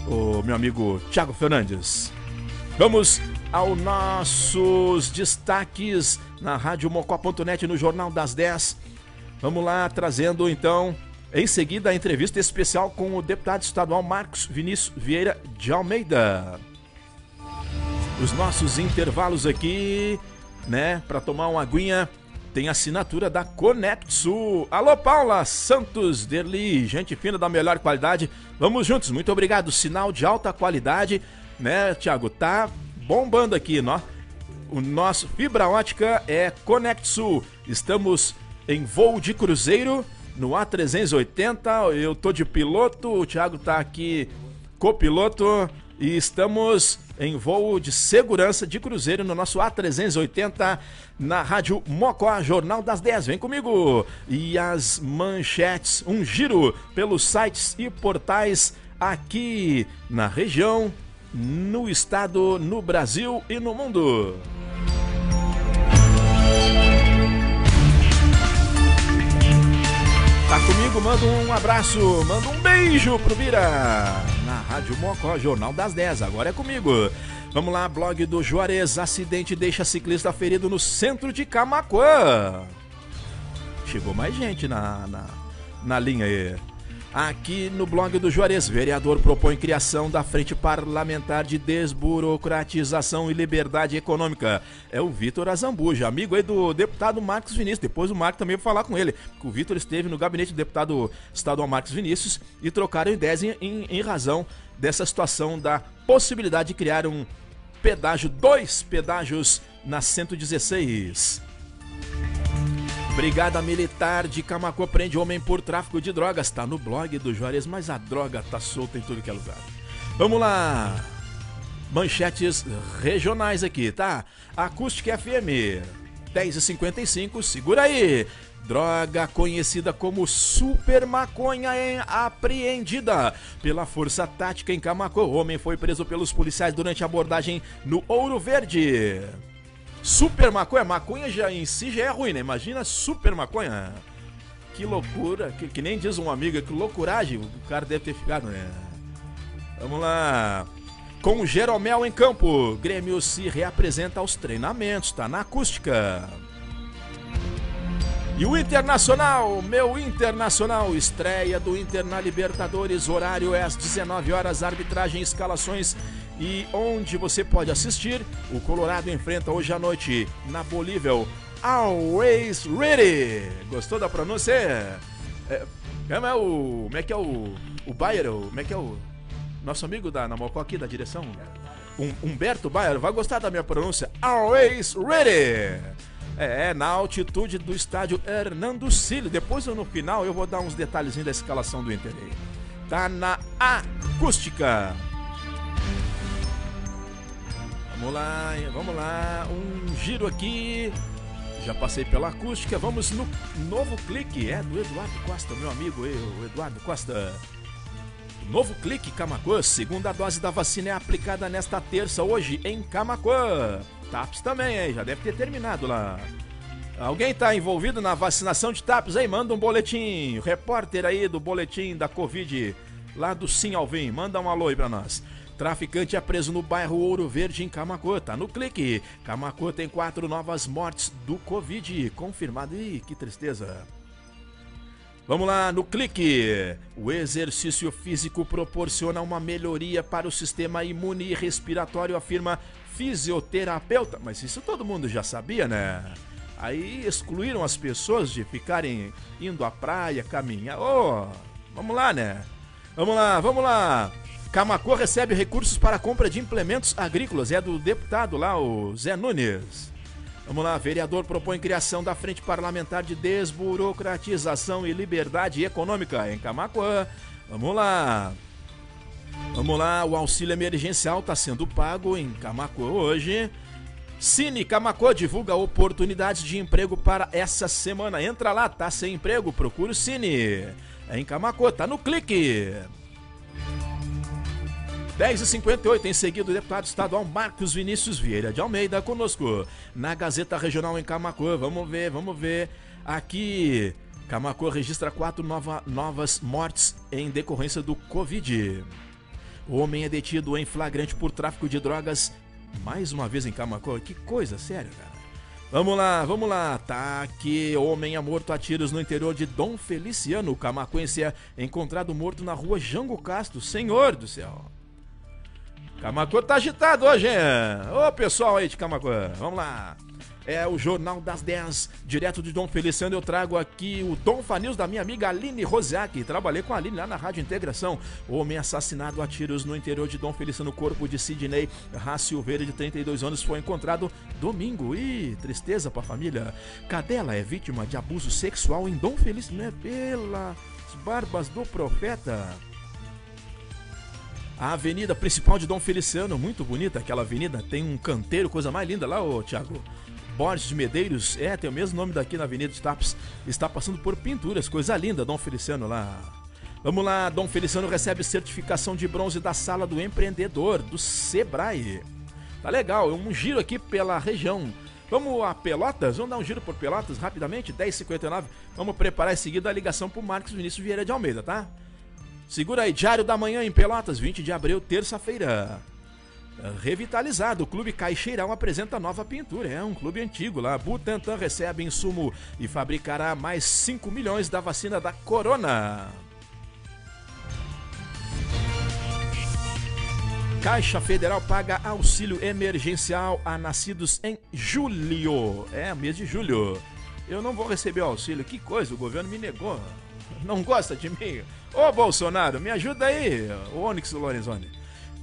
o meu amigo Thiago Fernandes. Vamos aos nossos destaques na radiomocó.net no Jornal das 10. Vamos lá, trazendo então em seguida a entrevista especial com o deputado estadual Marcos Vinícius Vieira de Almeida. Os nossos intervalos aqui, né, para tomar uma aguinha, tem assinatura da Conexu. Alô, Paula Santos Derli, gente fina da melhor qualidade. Vamos juntos, muito obrigado. Sinal de alta qualidade né, Thiago? Tá bombando aqui, nó. O nosso fibra ótica é Conexul. Estamos em voo de cruzeiro no A380. Eu tô de piloto, o Thiago tá aqui copiloto e estamos em voo de segurança de cruzeiro no nosso A380 na Rádio Mocó, Jornal das 10. Vem comigo! E as manchetes, um giro pelos sites e portais aqui na região no estado, no Brasil e no mundo. Tá comigo? Manda um abraço, manda um beijo pro Bira. Na Rádio Mocó, Jornal das 10. Agora é comigo. Vamos lá, blog do Juarez. Acidente deixa ciclista ferido no centro de Camacuã. Chegou mais gente na, na, na linha aí. Aqui no blog do Juarez, vereador propõe criação da Frente Parlamentar de Desburocratização e Liberdade Econômica. É o Vitor Azambuja, amigo aí do deputado Marcos Vinícius. Depois o Marcos também vai falar com ele. O Vitor esteve no gabinete do deputado estadual Marcos Vinícius e trocaram ideias em, em, em razão dessa situação da possibilidade de criar um pedágio, dois pedágios na 116. Brigada Militar de Camacuã prende homem por tráfico de drogas. Tá no blog do Juarez, mas a droga tá solta em tudo que é lugar. Vamos lá. Manchetes regionais aqui, tá? Acústica FM 10h55, segura aí. Droga conhecida como super maconha é apreendida pela Força Tática em Camacuã. O homem foi preso pelos policiais durante a abordagem no Ouro Verde. Super maconha, maconha já em si já é ruim, né? Imagina super maconha. Que loucura, que, que nem diz um amigo, que loucuragem o cara deve ter ficado, né? Vamos lá. Com o Jeromel em campo, Grêmio se reapresenta aos treinamentos, tá na acústica. E o Internacional, meu Internacional, estreia do Inter na Libertadores, horário é às 19 horas, arbitragem, escalações e onde você pode assistir. O Colorado enfrenta hoje à noite na Bolívia Always Ready. Gostou da pronúncia? É, como é o. Como é que é o. O Bayer? Como é que é o. Nosso amigo da Namocó aqui da direção. Um, Humberto Bayer vai gostar da minha pronúncia. Always ready. É, é, na altitude do estádio Hernando Cílio. Depois no final eu vou dar uns detalhezinhos da escalação do Inter aí. Tá na acústica. Vamos lá, vamos lá. Um giro aqui. Já passei pela acústica. Vamos no novo clique. É do Eduardo Costa, meu amigo, o Eduardo Costa. Novo clique Camacuã. Segunda dose da vacina é aplicada nesta terça, hoje, em Camacuã. TAPS também, hein? Já deve ter terminado lá. Alguém tá envolvido na vacinação de TAPS aí? Manda um boletim. Repórter aí do boletim da Covid, lá do Sim Alvim. Manda um alô aí pra nós. Traficante é preso no bairro Ouro Verde, em Camacuã. Tá no clique. Camacuã tem quatro novas mortes do Covid. Confirmado. Ih, que tristeza. Vamos lá, no clique. O exercício físico proporciona uma melhoria para o sistema imune e respiratório, afirma fisioterapeuta. Mas isso todo mundo já sabia, né? Aí excluíram as pessoas de ficarem indo à praia, caminhar. Oh, vamos lá, né? Vamos lá, vamos lá. Camacô recebe recursos para compra de implementos agrícolas. É do deputado lá, o Zé Nunes. Vamos lá, vereador propõe criação da Frente Parlamentar de Desburocratização e Liberdade Econômica em Camacuã. Vamos lá. Vamos lá, o auxílio emergencial está sendo pago em Camacuã hoje. Cine Camacuã divulga oportunidades de emprego para essa semana. Entra lá, tá sem emprego, procura o Cine. É em Camacuã, tá no clique. 10h58, em seguida, o deputado estadual Marcos Vinícius Vieira de Almeida conosco na Gazeta Regional em Camacuã. Vamos ver, vamos ver. Aqui, Camacuã registra quatro nova, novas mortes em decorrência do Covid. O homem é detido em flagrante por tráfico de drogas mais uma vez em Camacuã. Que coisa, sério, cara. Vamos lá, vamos lá. Tá aqui, homem é morto a tiros no interior de Dom Feliciano. Camacuense é encontrado morto na rua Jango Castro. Senhor do céu. Camacuã tá agitado hoje, hein? Ô pessoal aí de Camacuã, vamos lá. É o Jornal das 10, direto de Dom Feliciano. Eu trago aqui o Dom Fanils da minha amiga Aline Rosiak. Trabalhei com a Aline lá na Rádio Integração. Homem assassinado a tiros no interior de Dom Feliciano. Corpo de Sidney Rá Silveira, de 32 anos, foi encontrado domingo. Ih, tristeza pra família. Cadela é vítima de abuso sexual em Dom Feliciano. É pelas barbas do profeta. A avenida principal de Dom Feliciano, muito bonita aquela avenida, tem um canteiro, coisa mais linda lá, ô Thiago. Borges de Medeiros, é, tem o mesmo nome daqui na Avenida de Tapes, está passando por pinturas, coisa linda, Dom Feliciano lá. Vamos lá, Dom Feliciano recebe certificação de bronze da Sala do Empreendedor, do Sebrae. Tá legal, é um giro aqui pela região. Vamos a Pelotas? Vamos dar um giro por Pelotas rapidamente? 10h59. Vamos preparar em seguida a ligação pro Marcos Vinícius Vieira de Almeida, tá? Segura aí, Diário da Manhã em Pelotas, 20 de abril, terça-feira. Revitalizado, o Clube Caixeirão apresenta nova pintura. É um clube antigo lá. Butantan recebe insumo e fabricará mais 5 milhões da vacina da Corona. Caixa Federal paga auxílio emergencial a nascidos em julho. É, mês de julho. Eu não vou receber o auxílio. Que coisa, o governo me negou. Não gosta de mim? Ô Bolsonaro, me ajuda aí, Onyx Lorenzoni.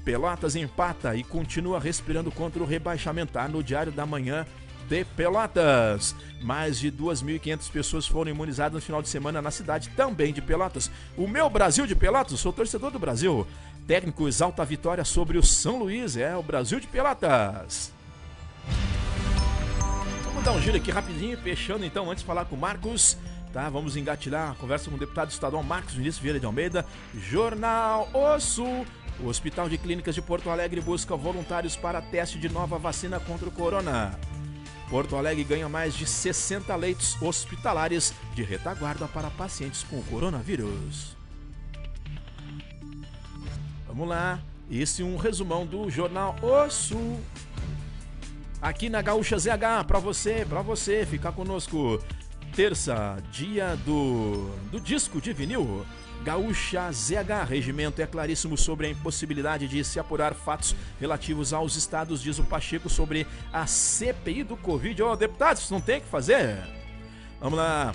Pelotas empata e continua respirando contra o rebaixamento. Tá no Diário da Manhã de Pelotas. Mais de 2.500 pessoas foram imunizadas no final de semana na cidade também de Pelotas. O meu Brasil de Pelotas, sou torcedor do Brasil. Técnico exalta a vitória sobre o São Luís. É o Brasil de Pelotas. Vamos dar um giro aqui rapidinho, fechando então, antes de falar com o Marcos. Tá, vamos engatilhar a conversa com o deputado estadual Marcos Vinícius Vieira de Almeida. Jornal O Sul. O Hospital de Clínicas de Porto Alegre busca voluntários para teste de nova vacina contra o corona. Porto Alegre ganha mais de 60 leitos hospitalares de retaguarda para pacientes com coronavírus. Vamos lá, esse é um resumão do jornal O Sul. Aqui na Gaúcha ZH, para você, para você ficar conosco terça, dia do, do disco de vinil. Gaúcha ZH, regimento é claríssimo sobre a impossibilidade de se apurar fatos relativos aos estados, diz o Pacheco sobre a CPI do Covid. Ô, oh, deputados, não tem o que fazer? Vamos lá.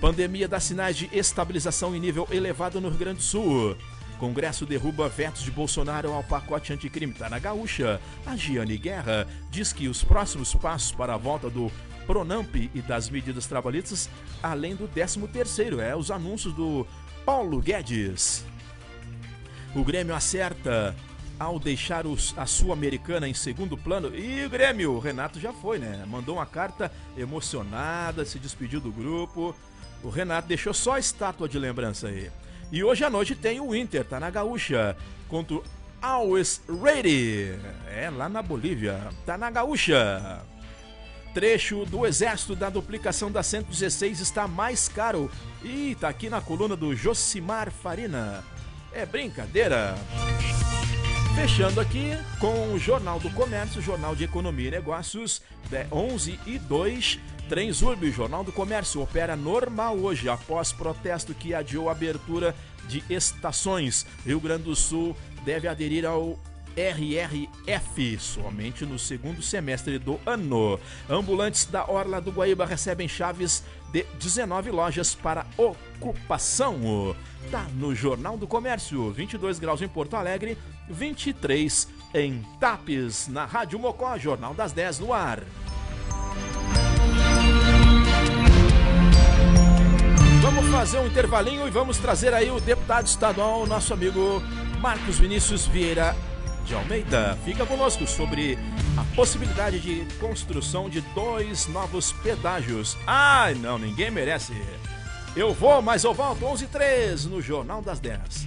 Pandemia dá sinais de estabilização em nível elevado no Rio Grande do Sul. Congresso derruba vetos de Bolsonaro ao pacote anticrime. Tá na gaúcha. A Giane Guerra diz que os próximos passos para a volta do Pronamp e das medidas trabalhistas, além do 13 terceiro, é os anúncios do Paulo Guedes. O Grêmio acerta ao deixar os, a Sul-Americana em segundo plano. E o Grêmio, o Renato já foi, né? Mandou uma carta emocionada, se despediu do grupo. O Renato deixou só a estátua de lembrança aí. E hoje à noite tem o Inter, tá na Gaúcha, contra o Always Ready. É, lá na Bolívia, tá na Gaúcha. Trecho do Exército da duplicação da 116 está mais caro. E tá aqui na coluna do Josimar Farina. É brincadeira. Fechando aqui com o Jornal do Comércio, Jornal de Economia e Negócios, 11 e 2. Transurb, Jornal do Comércio, opera normal hoje, após protesto que adiou a abertura de estações. Rio Grande do Sul deve aderir ao RRF somente no segundo semestre do ano. Ambulantes da Orla do Guaíba recebem chaves de 19 lojas para ocupação. Tá no Jornal do Comércio, 22 graus em Porto Alegre, 23 em Tapes, na Rádio Mocó, Jornal das 10 no ar. Vamos fazer um intervalinho e vamos trazer aí o deputado estadual, nosso amigo Marcos Vinícius Vieira de Almeida. Fica conosco sobre a possibilidade de construção de dois novos pedágios. Ai, não, ninguém merece. Eu vou, mas eu volto 11 h no Jornal das 10.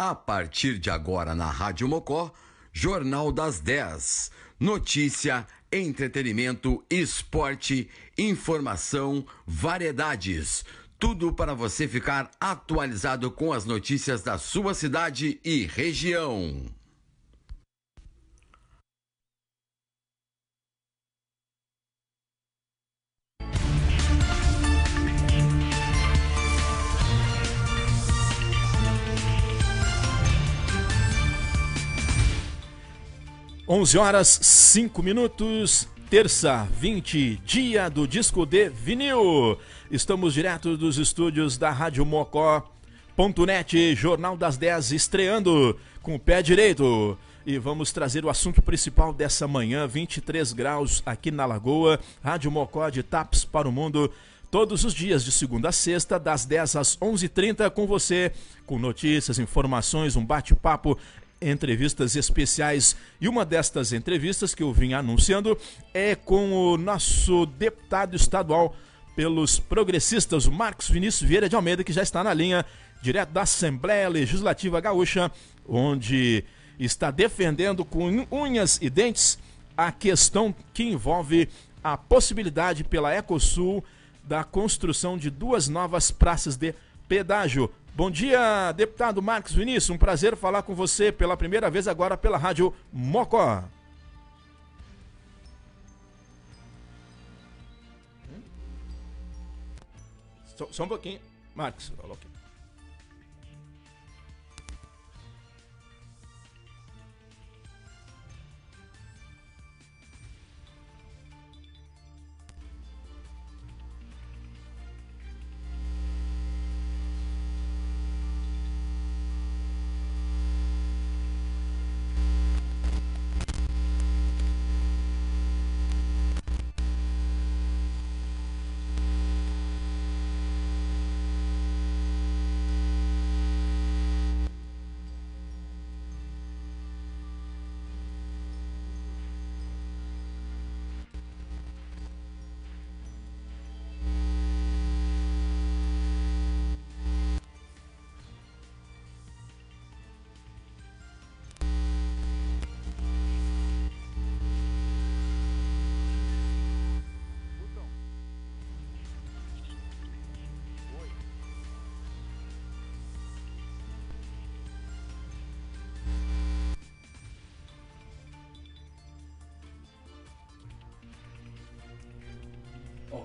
A partir de agora na Rádio Mocó, Jornal das 10. Notícia, entretenimento, esporte, informação, variedades. Tudo para você ficar atualizado com as notícias da sua cidade e região. Onze horas 5 minutos, terça 20, dia do disco de vinil. Estamos direto dos estúdios da Rádio Mocó.net, Jornal das 10, estreando com o pé direito. E vamos trazer o assunto principal dessa manhã, 23 graus aqui na Lagoa, Rádio Mocó de Taps para o Mundo. Todos os dias, de segunda a sexta, das 10 às 11h30, com você, com notícias, informações, um bate-papo entrevistas especiais. E uma destas entrevistas que eu vim anunciando é com o nosso deputado estadual pelos progressistas, Marcos Vinícius Vieira de Almeida, que já está na linha. direto da Assembleia Legislativa Gaúcha, onde está defendendo com unhas e dentes a questão que envolve a possibilidade pela Ecosul da construção de duas novas praças de pedágio. Bom dia, deputado Marcos Vinícius. Um prazer falar com você pela primeira vez agora pela Rádio Mocó. Só, só um pouquinho. Marcos,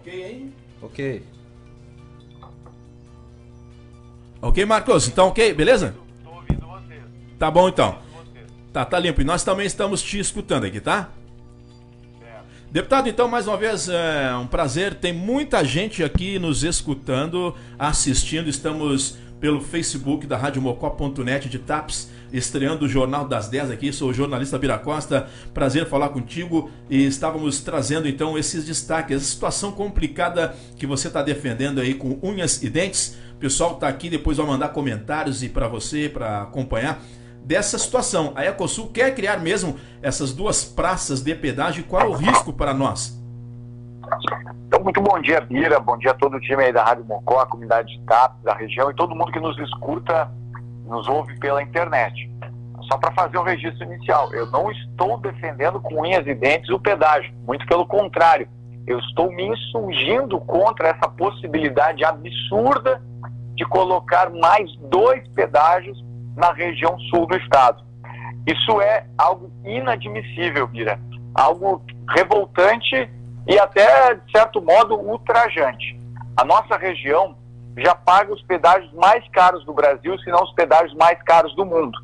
Ok, hein? Ok. Ok, Marcos? Então, ok, beleza? Tô ouvindo você. Tá bom, então. Tá, tá limpo. E nós também estamos te escutando aqui, tá? Deputado, então, mais uma vez, é um prazer. Tem muita gente aqui nos escutando, assistindo. Estamos pelo Facebook da Radiomocó.net de TAPS, estreando o Jornal das 10 aqui. Sou o jornalista Bira Costa, prazer falar contigo. E estávamos trazendo então esses destaques, essa situação complicada que você está defendendo aí com unhas e dentes. O pessoal está aqui, depois vai mandar comentários e para você, para acompanhar dessa situação. A Ecosul quer criar mesmo essas duas praças de pedágio. Qual é o risco para nós? Então, muito bom dia, Bira. Bom dia a todo o time aí da Rádio Mocó, a comunidade de TAP da região e todo mundo que nos escuta, nos ouve pela internet. Só para fazer um registro inicial, eu não estou defendendo com unhas e dentes o pedágio, muito pelo contrário. Eu estou me insurgindo contra essa possibilidade absurda de colocar mais dois pedágios na região sul do estado. Isso é algo inadmissível, Bira. Algo revoltante e até, de certo modo, ultrajante. A nossa região já paga os pedágios mais caros do Brasil, se não os pedágios mais caros do mundo.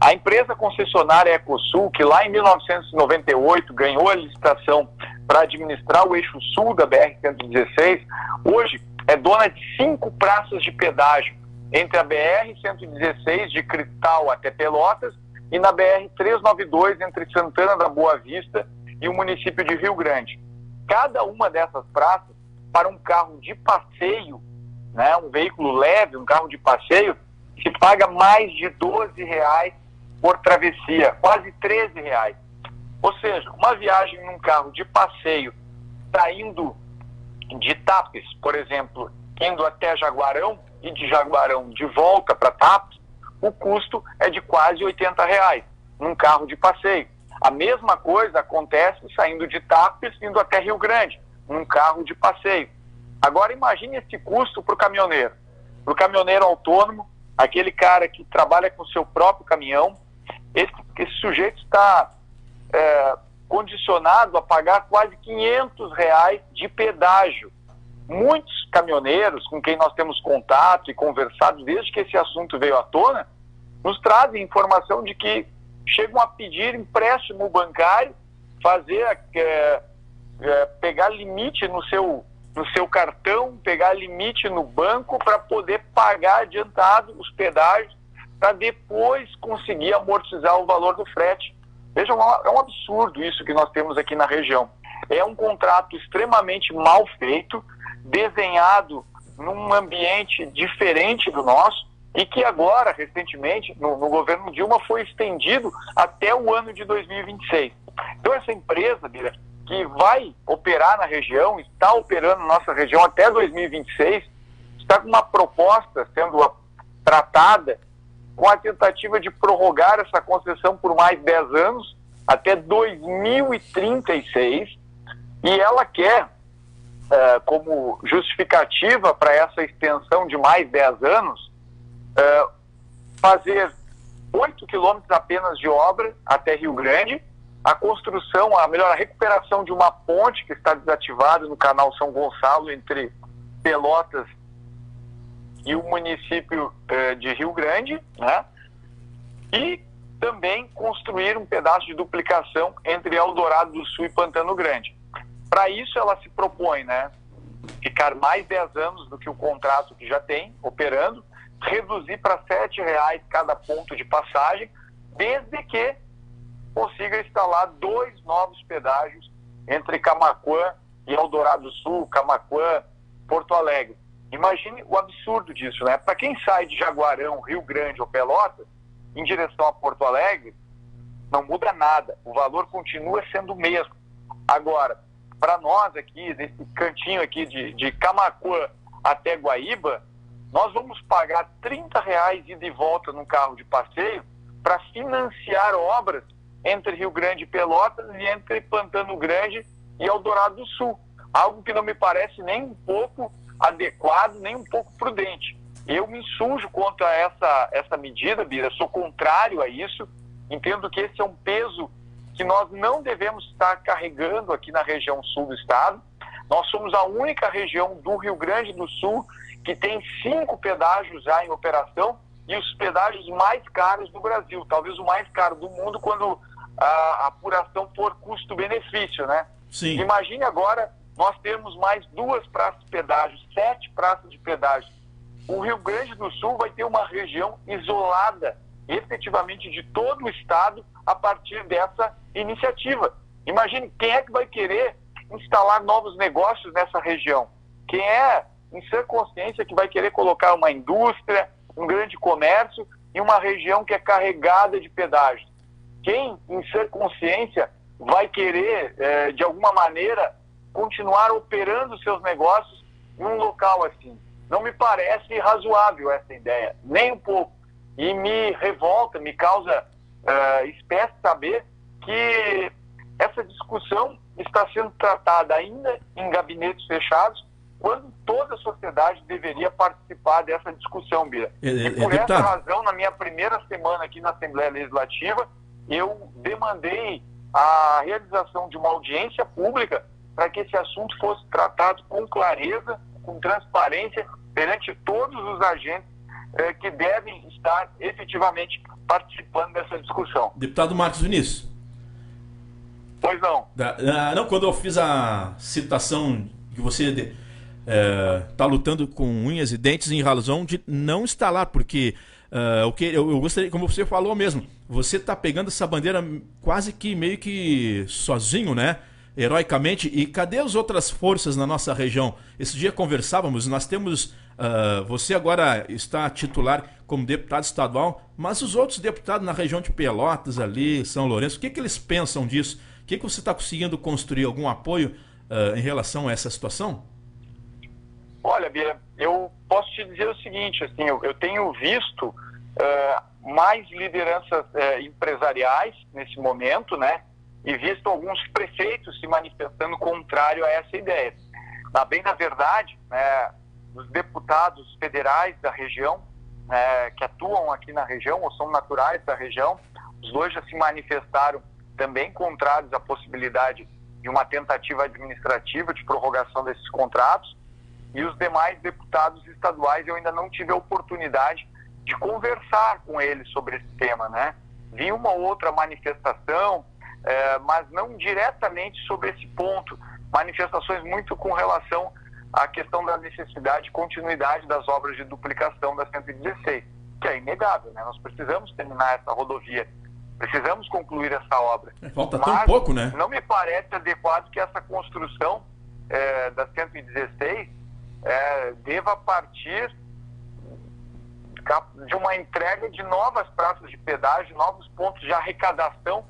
A empresa concessionária Ecosul, que lá em 1998 ganhou a licitação para administrar o eixo sul da BR-116, hoje é dona de cinco praças de pedágio entre a BR-116 de Cristal até Pelotas e na BR-392 entre Santana da Boa Vista e o município de Rio Grande cada uma dessas praças para um carro de passeio, né, um veículo leve, um carro de passeio, se paga mais de 12 reais por travessia, quase 13 reais. Ou seja, uma viagem num carro de passeio saindo de Tapes, por exemplo, indo até Jaguarão e de Jaguarão de volta para Tapes, o custo é de quase 80 reais num carro de passeio. A mesma coisa acontece saindo de Tapes, indo até Rio Grande, num carro de passeio. Agora imagine esse custo para o caminhoneiro. Para o caminhoneiro autônomo, aquele cara que trabalha com o seu próprio caminhão, esse, esse sujeito está é, condicionado a pagar quase 500 reais de pedágio. Muitos caminhoneiros com quem nós temos contato e conversado desde que esse assunto veio à tona, nos trazem informação de que chegam a pedir empréstimo bancário, fazer é, é, pegar limite no seu no seu cartão, pegar limite no banco para poder pagar adiantado os pedágios, para depois conseguir amortizar o valor do frete. Vejam, é um absurdo isso que nós temos aqui na região. É um contrato extremamente mal feito, desenhado num ambiente diferente do nosso, e que agora, recentemente, no, no, governo Dilma, foi estendido até o ano de 2026. Então, essa empresa, Bira, que vai operar na região, está operando na nossa região até 2026, está com uma proposta sendo tratada com a tentativa de prorrogar essa concessão por mais 10 anos, até 2036, e ela quer, uh, como justificativa para essa extensão de mais 10 anos, uh, fazer 8 quilômetros apenas de obra até Rio Grande, a construção, a melhor, a recuperação de uma ponte que está desativada no canal São Gonçalo entre Pelotas e o município uh, de Rio Grande, né? E também construir um pedaço de duplicação entre Eldorado do Sul e Pantano Grande. Para isso, ela se propõe, né? Ficar mais 10 anos do que o contrato que já tem operando, reduzir para R$ reais cada ponto de passagem, desde que consiga instalar dois novos pedágios entre Camacuã e Eldorado do Sul, Camacuã, Porto Alegre. Imagine o absurdo disso, né? Para quem sai de Jaguarão, Rio Grande ou Pelotas, em direção a Porto Alegre, não muda nada. O valor continua sendo o mesmo. Agora, para nós aqui, nesse cantinho aqui de, de Camacuã até Guaíba, nós vamos pagar 30 reais ida e volta num carro de passeio para financiar obras entre Rio Grande e Pelotas e entre Pantano Grande e Eldorado do Sul. Algo que não me parece nem um pouco adequado, nem um pouco prudente. Eu me insurjo contra essa, essa medida, Bira, sou contrário a isso, entendo que esse é um peso que nós não devemos estar carregando aqui na região sul do estado. Nós somos a única região do Rio Grande do Sul que tem cinco pedágios já em operação e os pedágios mais caros do Brasil, talvez o mais caro do mundo quando a apuração for custo-benefício, né? Sim. Imagine agora nós temos mais duas praças de pedágio, sete praças de pedágio. O Rio Grande do Sul vai ter uma região isolada, efetivamente, de todo o estado a partir dessa iniciativa. Imagine quem é que vai querer instalar novos negócios nessa região. Quem é, em sua consciência, que vai querer colocar uma indústria, um grande comércio em uma região que é carregada de pedágios. Quem, em sua consciência, vai querer, eh, de alguma maneira, continuar operando seus negócios em um local assim. Não me parece razoável essa ideia, nem um pouco. E me revolta, me causa uh, espécie saber que essa discussão está sendo tratada ainda em gabinetes fechados, quando toda a sociedade deveria participar dessa discussão, Bia. É, é, e por é, essa razão, na minha primeira semana aqui na Assembleia Legislativa, eu demandei a realização de uma audiência pública para que esse assunto fosse tratado com clareza, com transparência, perante todos os agentes eh, que devem estar efetivamente participando dessa discussão. Deputado Marcos Vinícius. Pois não. Da, uh, não, quando eu fiz a citação que você está uh, lutando com unhas e dentes em razão de não instalar, porque uh, o que eu, eu, gostaria, como você falou mesmo, você está pegando essa bandeira quase que meio que sozinho, né? heroicamente. E cadê as outras forças na nossa região? Esse dia conversávamos, nós temos. Uh, você agora está titular como deputado estadual, mas os outros deputados na região de Pelotas, ali, São Lourenço, o que, que eles pensam disso? O que, que você está conseguindo construir algum apoio uh, em relação a essa situação? Olha, Bia, eu posso te dizer o seguinte, assim, eu, eu tenho visto uh, mais lideranças uh, empresariais nesse momento, né? e visto alguns prefeitos se manifestando contrário a essa ideia. Na bem da verdade, né, os deputados federais da região, né, que atuam aqui na região ou são naturais da região, os dois já se manifestaram também contrários à possibilidade de uma tentativa administrativa de prorrogação desses contratos. E os demais deputados estaduais eu ainda não tive a oportunidade de conversar com eles sobre esse tema, né? Vi uma outra manifestação, é, mas não diretamente sobre esse ponto. Manifestações muito com relação à questão da necessidade e continuidade das obras de duplicação da 116, que é inegável, né? Nós precisamos terminar essa rodovia, precisamos concluir essa obra. É, falta mas tão pouco, né? Não me parece adequado que essa construção é, da 116 é, deva partir de uma entrega de novas praças de pedágio, novos pontos de arrecadação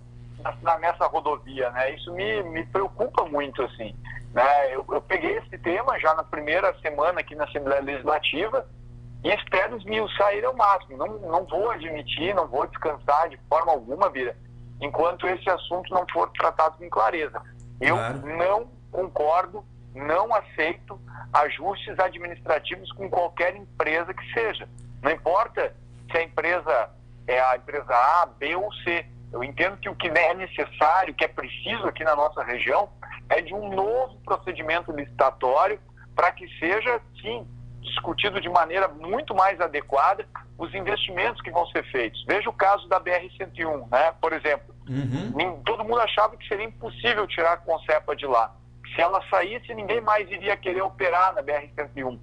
nessa rodovia, né? Isso me, me preocupa muito, assim. Né? Eu, eu peguei esse tema já na primeira semana aqui na Assembleia Legislativa e espero esmiuçar ele ao máximo. Não, não vou admitir, não vou descansar de forma alguma, Bira, enquanto esse assunto não for tratado com clareza. Eu Claro. não concordo, não aceito ajustes administrativos com qualquer empresa que seja. Não importa se a empresa é a empresa A, B ou C. Eu entendo que o que é necessário, o que é preciso aqui na nossa região, é de um novo procedimento licitatório para que seja, sim, discutido de maneira muito mais adequada os investimentos que vão ser feitos. Veja o caso da BR-101, né? por exemplo. Uhum. Todo mundo achava que seria impossível tirar a Concepa de lá. Se ela saísse, ninguém mais iria querer operar na BR-101.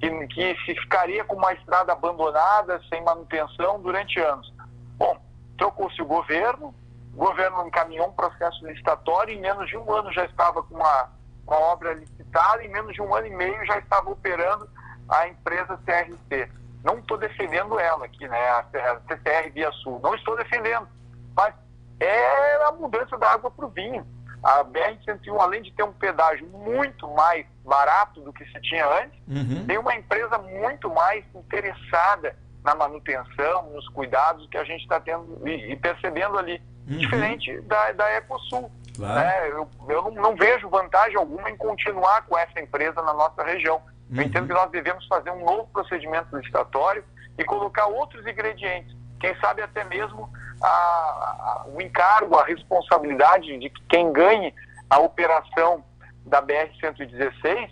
Que, que se ficaria com uma estrada abandonada, sem manutenção, durante anos. Bom, trocou-se o governo, o governo encaminhou um processo licitatório, em menos de um ano já estava com a, com a obra licitada, em menos de um ano e meio já estava operando a empresa CRC. Não estou defendendo ela aqui, né, a CCR Via Sul, não estou defendendo, mas é a mudança da água para o vinho. A BR-101, além de ter um pedágio muito mais barato do que se tinha antes, Uhum. tem uma empresa muito mais interessada na manutenção, nos cuidados que a gente está tendo e, e percebendo ali. Uhum. Diferente da, da Ecosul. Claro. né? Eu, eu não, não vejo vantagem alguma em continuar com essa empresa na nossa região. Eu Uhum. entendo que nós devemos fazer um novo procedimento licitatório e colocar outros ingredientes. Quem sabe até mesmo a- a- o encargo, a responsabilidade de que quem ganhe a operação da BR-116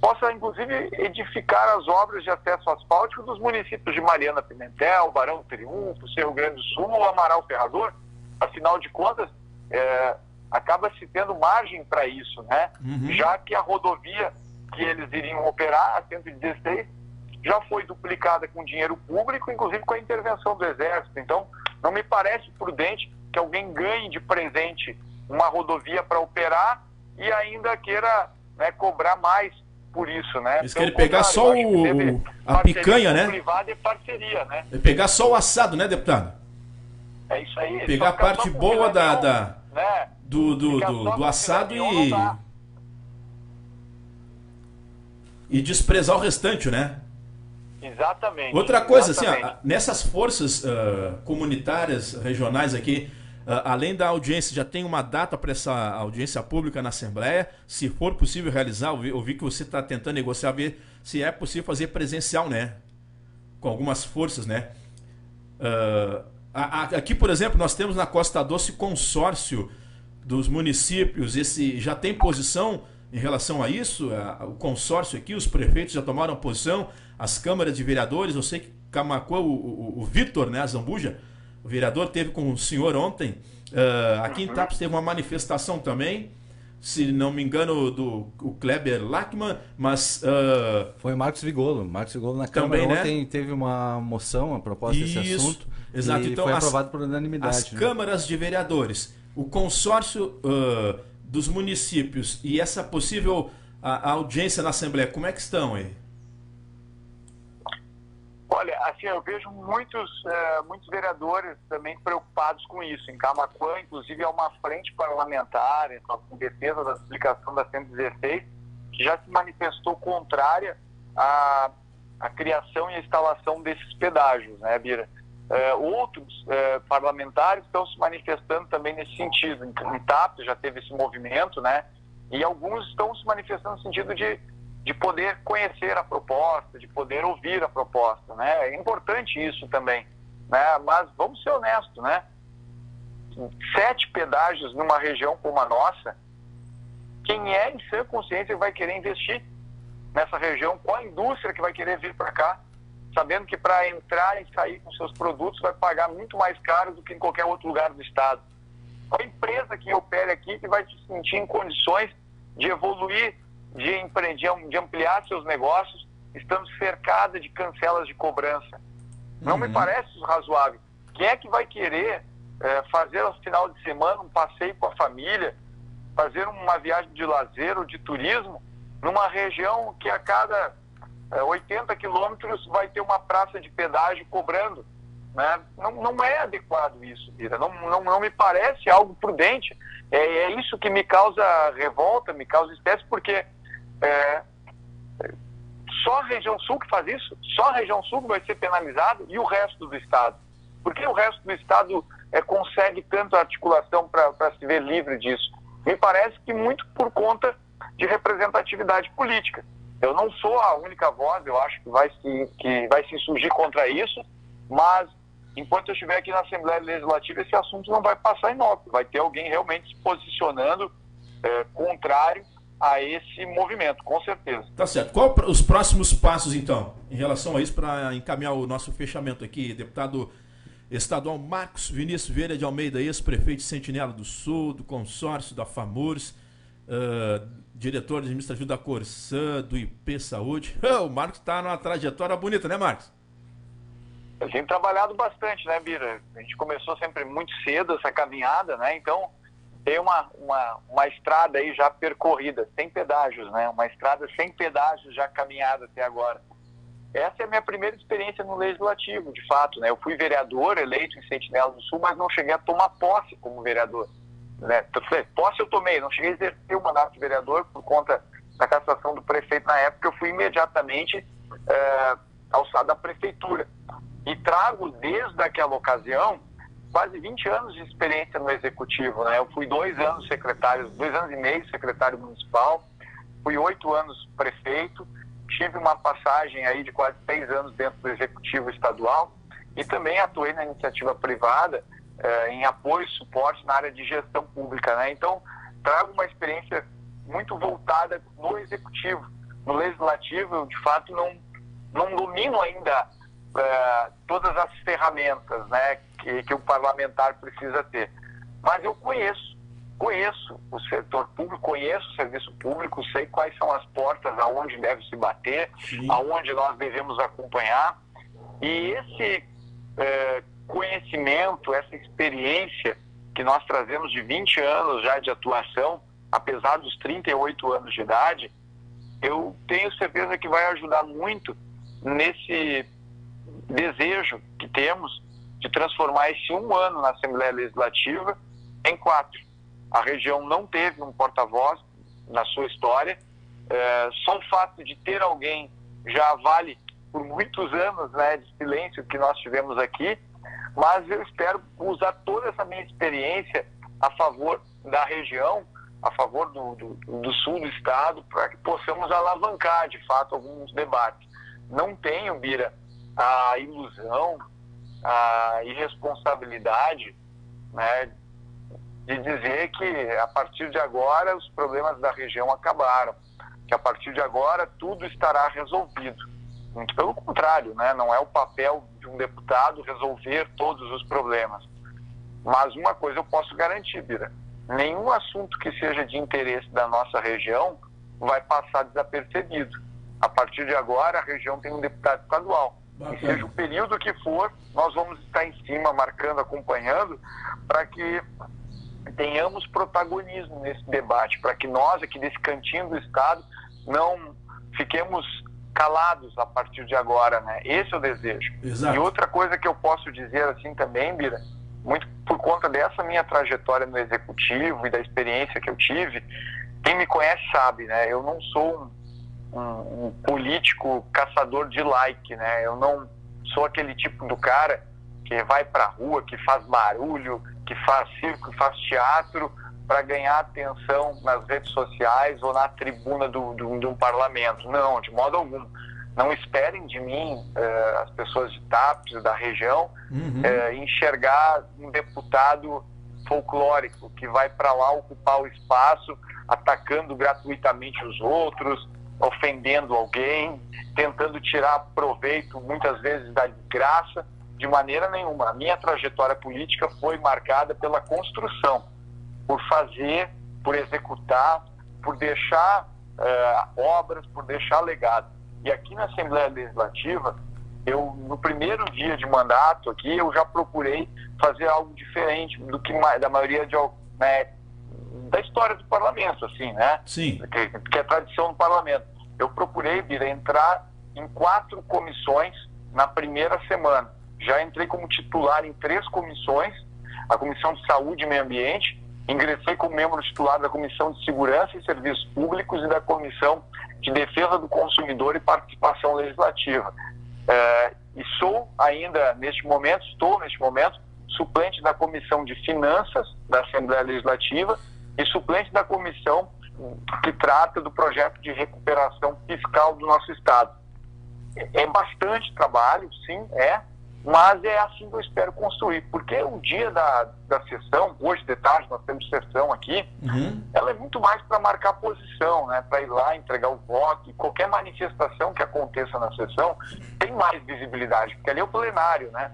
possa, inclusive, edificar as obras de acesso asfáltico dos municípios de Mariana Pimentel, Barão Triunfo, Cerro Grande do Sul ou Amaral Ferrador. Afinal de contas, é, acaba se tendo margem para isso, né? Uhum. Já que a rodovia que eles iriam operar, a 116, já foi duplicada com dinheiro público, inclusive com a intervenção do Exército. Então, não me parece prudente que alguém ganhe de presente uma rodovia para operar e ainda queira né, cobrar mais por isso, né? Eles querem pegar só o- a picanha, né? Privada e parceria, né? É pegar só o assado, né, deputado? É isso aí. Pegar a parte boa da, da- né? do, do, do, do assado e. dá. E desprezar o restante, né? Exatamente. Outra coisa, assim, exatamente. ó, nessas forças ah, comunitárias regionais aqui, ah, além da audiência, já tem uma data para essa audiência pública na Assembleia. Se for possível realizar, eu vi, eu vi que você está tentando negociar, ver se é possível fazer presencial, né? Com algumas forças, né? Ah, a- a- aqui, por exemplo, nós temos na Costa Doce consórcio dos municípios. Esse já tem posição em relação a isso? O consórcio aqui, os prefeitos já tomaram posição, as câmaras de vereadores. Eu sei que Camacuã, o, o, o Vitor, né, a Zambuja, o vereador, teve com o senhor ontem. Ah, aqui em Tapos teve uma manifestação também. Se não me engano, do o Kleber Lachmann, mas ah, Foi o Marcos Vigolo. Marcos Vigolo na Também, Câmara né? ontem teve uma moção, uma proposta desse Isso, assunto. exato. E Então, foi as- aprovado por unanimidade. as né? câmaras de vereadores, o consórcio ah, dos municípios e essa possível a- a audiência na Assembleia, como é que estão aí? Olha, assim, eu vejo muitos, eh, muitos vereadores também preocupados com isso. Em Camacuã, inclusive, há uma frente parlamentar em defesa da aplicação da 116, que já se manifestou contrária à, à criação e à instalação desses pedágios, né, Bira? Eh, outros eh, parlamentares estão se manifestando também nesse sentido. Em TAP já teve esse movimento, né? E alguns estão se manifestando no sentido de de poder conhecer a proposta, de poder ouvir a proposta, né? É importante isso também, né? Mas vamos ser honestos, né? Sete pedágios numa região como a nossa, quem é em sã consciência vai querer investir nessa região? Qual a indústria que vai querer vir para cá? Sabendo que para entrar e sair com seus produtos vai pagar muito mais caro do que em qualquer outro lugar do estado. Qual a empresa que opere aqui que vai se sentir em condições de evoluir de, empre- de am- de ampliar seus negócios, estando cercada de cancelas de cobrança. Não me parece razoável. Quem é que vai querer eh, fazer ao final de semana um passeio com a família, fazer uma viagem de lazer ou de turismo numa região que a cada eh, 80 quilômetros vai ter uma praça de pedágio cobrando? Né? Não, não é adequado isso, Bira. Não, não, não me parece algo prudente. É, é isso que me causa revolta, me causa espécie, porque é, só a região sul que faz isso? Só a região sul vai ser penalizado e o resto do estado? Por que o resto do estado é, consegue tanta articulação para se ver livre disso? Me parece que muito por conta de representatividade política. Eu não sou a única voz, eu acho que vai se, que vai se insurgir contra isso, mas enquanto eu estiver aqui na Assembleia Legislativa, esse assunto não vai passar inócuo. Vai ter alguém realmente se posicionando é, contrário a esse movimento, com certeza. Tá certo. Qual os próximos passos, então, em relação a isso, para encaminhar o nosso fechamento aqui, deputado estadual Marcos Vinícius Vieira de Almeida, ex-prefeito de Sentinela do Sul, do consórcio da FAMURS, uh, diretor administrativo da Corsã, do IP Saúde. o Marcos está numa trajetória bonita, né, Marcos? A gente trabalhado bastante, né, Bira? A gente começou sempre muito cedo essa caminhada, né? Então, tem uma, uma, uma estrada aí já percorrida, sem pedágios, né? Uma estrada sem pedágios já caminhada até agora. Essa é a minha primeira experiência no Legislativo, de fato, né? Eu fui vereador eleito em Sentinela do Sul, mas não cheguei a tomar posse como vereador. Né? Posse eu tomei, não cheguei a exercer o mandato de vereador por conta da cassação do prefeito na época, eu fui imediatamente é, alçado à prefeitura. E trago desde aquela ocasião quase 20 anos de experiência no executivo. Né? Eu fui dois anos secretário, dois anos e meio secretário municipal, fui oito anos prefeito, tive uma passagem aí de quase seis anos dentro do executivo estadual e também atuei na iniciativa privada eh, em apoio e suporte na área de gestão pública. Né? Então, trago uma experiência muito voltada no executivo. No legislativo, eu, de fato, não, não domino ainda eh, todas as ferramentas né, que, que o parlamentar precisa ter. Mas eu conheço, conheço o setor público, conheço o serviço público, sei quais são as portas aonde deve se bater, Sim. aonde nós devemos acompanhar. E esse é, conhecimento, essa experiência que nós trazemos de 20 anos já de atuação, apesar dos 38 anos de idade, eu tenho certeza que vai ajudar muito nesse desejo que temos de transformar esse um ano na Assembleia Legislativa em quatro. A região não teve um porta-voz na sua história. É, só o fato de ter alguém já vale por muitos anos né, de silêncio que nós tivemos aqui, mas eu espero usar toda essa minha experiência a favor da região, a favor do, do, do sul do estado, para que possamos alavancar de fato alguns debates. Não tenho, Bira, a ilusão a irresponsabilidade né, de dizer que a partir de agora os problemas da região acabaram, que a partir de agora tudo estará resolvido. Muito pelo contrário, né, não é o papel de um deputado resolver todos os problemas. Mas uma coisa eu posso garantir, Bira, nenhum assunto que seja de interesse da nossa região vai passar desapercebido. A partir de agora, a região tem um deputado estadual. E seja o período que for, nós vamos estar em cima, marcando, acompanhando, para que tenhamos protagonismo nesse debate, para que nós aqui desse cantinho do Estado não fiquemos calados a partir de agora, né? Esse é o desejo. Exato. E outra coisa que eu posso dizer assim também, Bira, muito por conta dessa minha trajetória no executivo e da experiência que eu tive, quem me conhece sabe, né? Eu não sou um um, um político caçador de like, né? Eu não sou aquele tipo do cara que vai pra rua, que faz barulho, que faz circo, que faz teatro para ganhar atenção nas redes sociais ou na tribuna do, do, de um parlamento. Não, de modo algum. Não esperem de mim, uh, as pessoas de TAPS, da região, uhum. uh, enxergar um deputado folclórico que vai para lá ocupar o espaço, atacando gratuitamente os outros, ofendendo alguém, tentando tirar proveito muitas vezes da desgraça, de maneira nenhuma. A minha trajetória política foi marcada pela construção, por fazer, por executar, por deixar uh, obras, por deixar legado. E aqui na Assembleia Legislativa, eu no primeiro dia de mandato aqui, eu já procurei fazer algo diferente do que da maioria de, né, da história do parlamento, assim, né? Sim. Que, que é tradição do parlamento. Eu procurei vir entrar em quatro comissões na primeira semana. Já entrei como titular em três comissões, a Comissão de Saúde e Meio Ambiente, ingressei como membro titular da Comissão de Segurança e Serviços Públicos e da Comissão de Defesa do Consumidor e Participação Legislativa. É, e sou ainda, neste momento, estou neste momento, suplente da Comissão de Finanças da Assembleia Legislativa e suplente da comissão que trata do projeto de recuperação fiscal do nosso Estado. É bastante trabalho, sim, é, mas é assim que eu espero construir, porque o dia da, da sessão, hoje de tarde nós temos sessão aqui, uhum. ela é muito mais para marcar posição, né, para ir lá entregar o voto, e qualquer manifestação que aconteça na sessão tem mais visibilidade, porque ali é o plenário, né?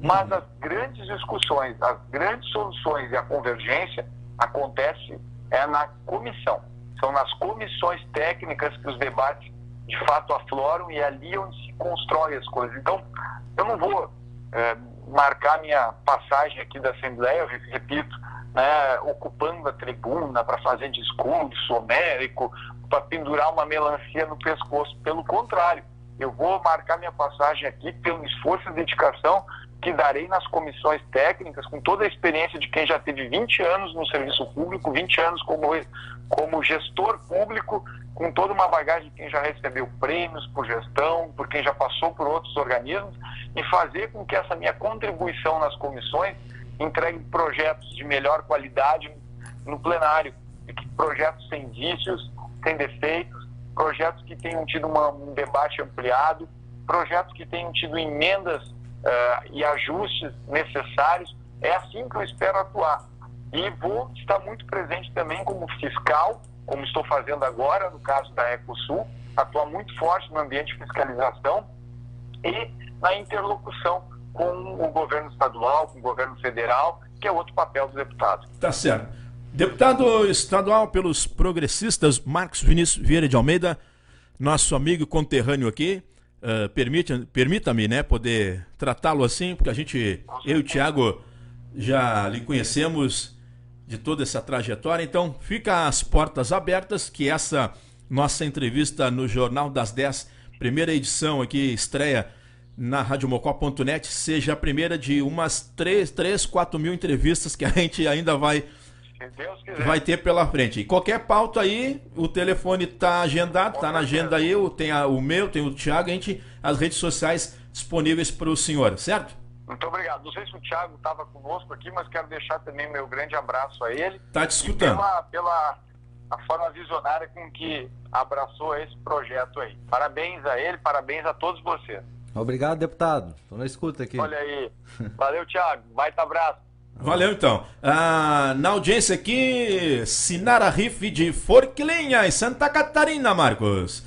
Mas uhum. as grandes discussões, as grandes soluções e a convergência acontece é na comissão. São nas comissões técnicas que os debates de fato afloram e é ali onde se constrói as coisas. Então, eu não vou é, marcar minha passagem aqui da Assembleia, eu repito, né, ocupando a tribuna para fazer discurso homérico, para pendurar uma melancia no pescoço. Pelo contrário, eu vou marcar minha passagem aqui pelo esforço e dedicação que darei nas comissões técnicas, com toda a experiência de quem já teve 20 anos no serviço público, 20 anos como, como gestor público, com toda uma bagagem de quem já recebeu prêmios por gestão, por quem já passou por outros organismos, e fazer com que essa minha contribuição nas comissões entregue projetos de melhor qualidade no plenário, projetos sem vícios, sem defeitos, projetos que tenham tido uma, um debate ampliado, projetos que tenham tido emendas uh, e ajustes necessários. É assim que eu espero atuar. E vou estar muito presente também como fiscal, como estou fazendo agora, no caso da Ecosul, atuar muito forte no ambiente de fiscalização e na interlocução com o governo estadual, com o governo federal, que é outro papel do deputado. Tá certo. Deputado estadual pelos progressistas, Marcos Vinícius Vieira de Almeida, nosso amigo conterrâneo aqui, uh, permite, permita-me, né, poder tratá-lo assim, porque a gente, eu e o Tiago, já lhe conhecemos de toda essa trajetória. Então, fica as portas abertas, que essa nossa entrevista no Jornal das 10, primeira edição aqui, estreia na radiomocó.net, seja a primeira de umas 3, 3, 4 mil entrevistas que a gente ainda vai vai ter pela frente. E qualquer pauta aí, o telefone tá agendado, tá na agenda aí, tem a, o meu, tem o Thiago, a gente, as redes sociais disponíveis para o senhor, certo? Muito obrigado. Não sei se o Thiago estava conosco aqui, mas quero deixar também meu grande abraço a ele. Tá te escutando. Pela, pela a forma visionária com que abraçou esse projeto aí. Parabéns a ele, parabéns a todos vocês. Obrigado, deputado. Estou na escuta aqui. Olha aí. Valeu, Thiago. Baita abraço. Valeu então. Ah, na audiência aqui, Sinara Riff de Forquilinha, Santa Catarina, Marcos.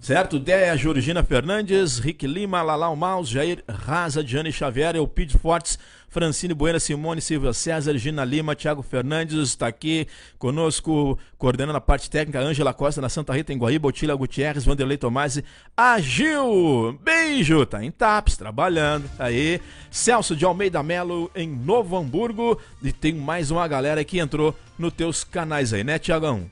Certo? Déia Georgina Fernandes, Rick Lima, Lalau Maus, Jair Raza, Diane Xavier, Elpide Fortes, Francine Buena, Simone Silva César, Gina Lima, Thiago Fernandes está aqui conosco, coordenando a parte técnica, Ângela Costa, na Santa Rita, em Guaíba, Otília Gutierrez, Vanderlei Tomasi, Agil, beijo, tá em TAPS, trabalhando, aí, Celso de Almeida Melo, em Novo Hamburgo, e tem mais uma galera que entrou nos teus canais aí, né, Tiagão?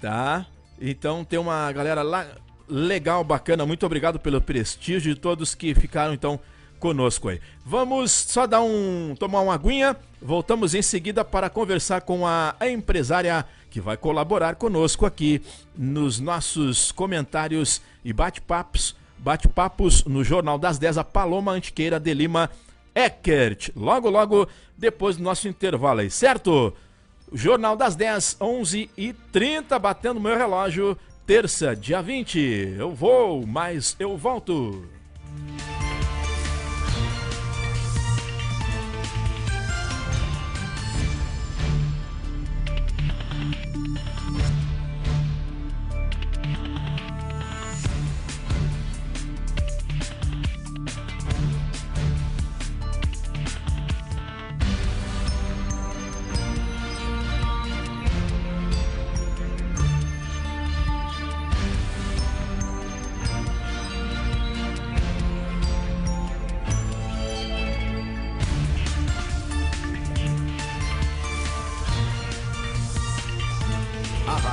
Tá, então tem uma galera lá legal, bacana, muito obrigado pelo prestígio de todos que ficaram, então, conosco aí. Vamos só dar um tomar uma aguinha, voltamos em seguida para conversar com a empresária que vai colaborar conosco aqui nos nossos comentários e bate-papos, bate-papos no Jornal das 10, a Paloma Antiqueira de Lima Eckert. Logo, logo depois do nosso intervalo aí, certo? Jornal das 10, 11 e 30, batendo meu relógio, terça, dia 20. Eu vou, mas eu volto.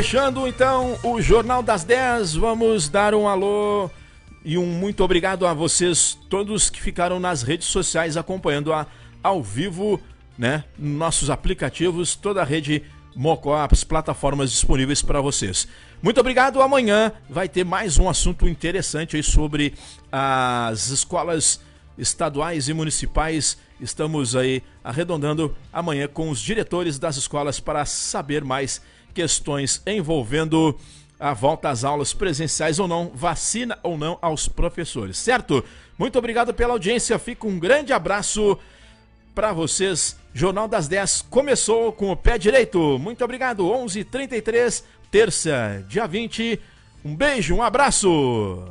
Fechando então o Jornal das 10, vamos dar um alô e um muito obrigado a vocês todos que ficaram nas redes sociais acompanhando a, ao vivo, né? Nossos aplicativos, toda a rede Mocó, as plataformas disponíveis para vocês. Muito obrigado. Amanhã vai ter mais um assunto interessante aí sobre as escolas estaduais e municipais. Estamos aí arredondando amanhã com os diretores das escolas para saber mais questões envolvendo a volta às aulas presenciais ou não, vacina ou não aos professores, certo? Muito obrigado pela audiência, fica um grande abraço para vocês. Jornal das 10 começou com o pé direito. Muito obrigado. 11:33, terça, dia 20. Um beijo, um abraço.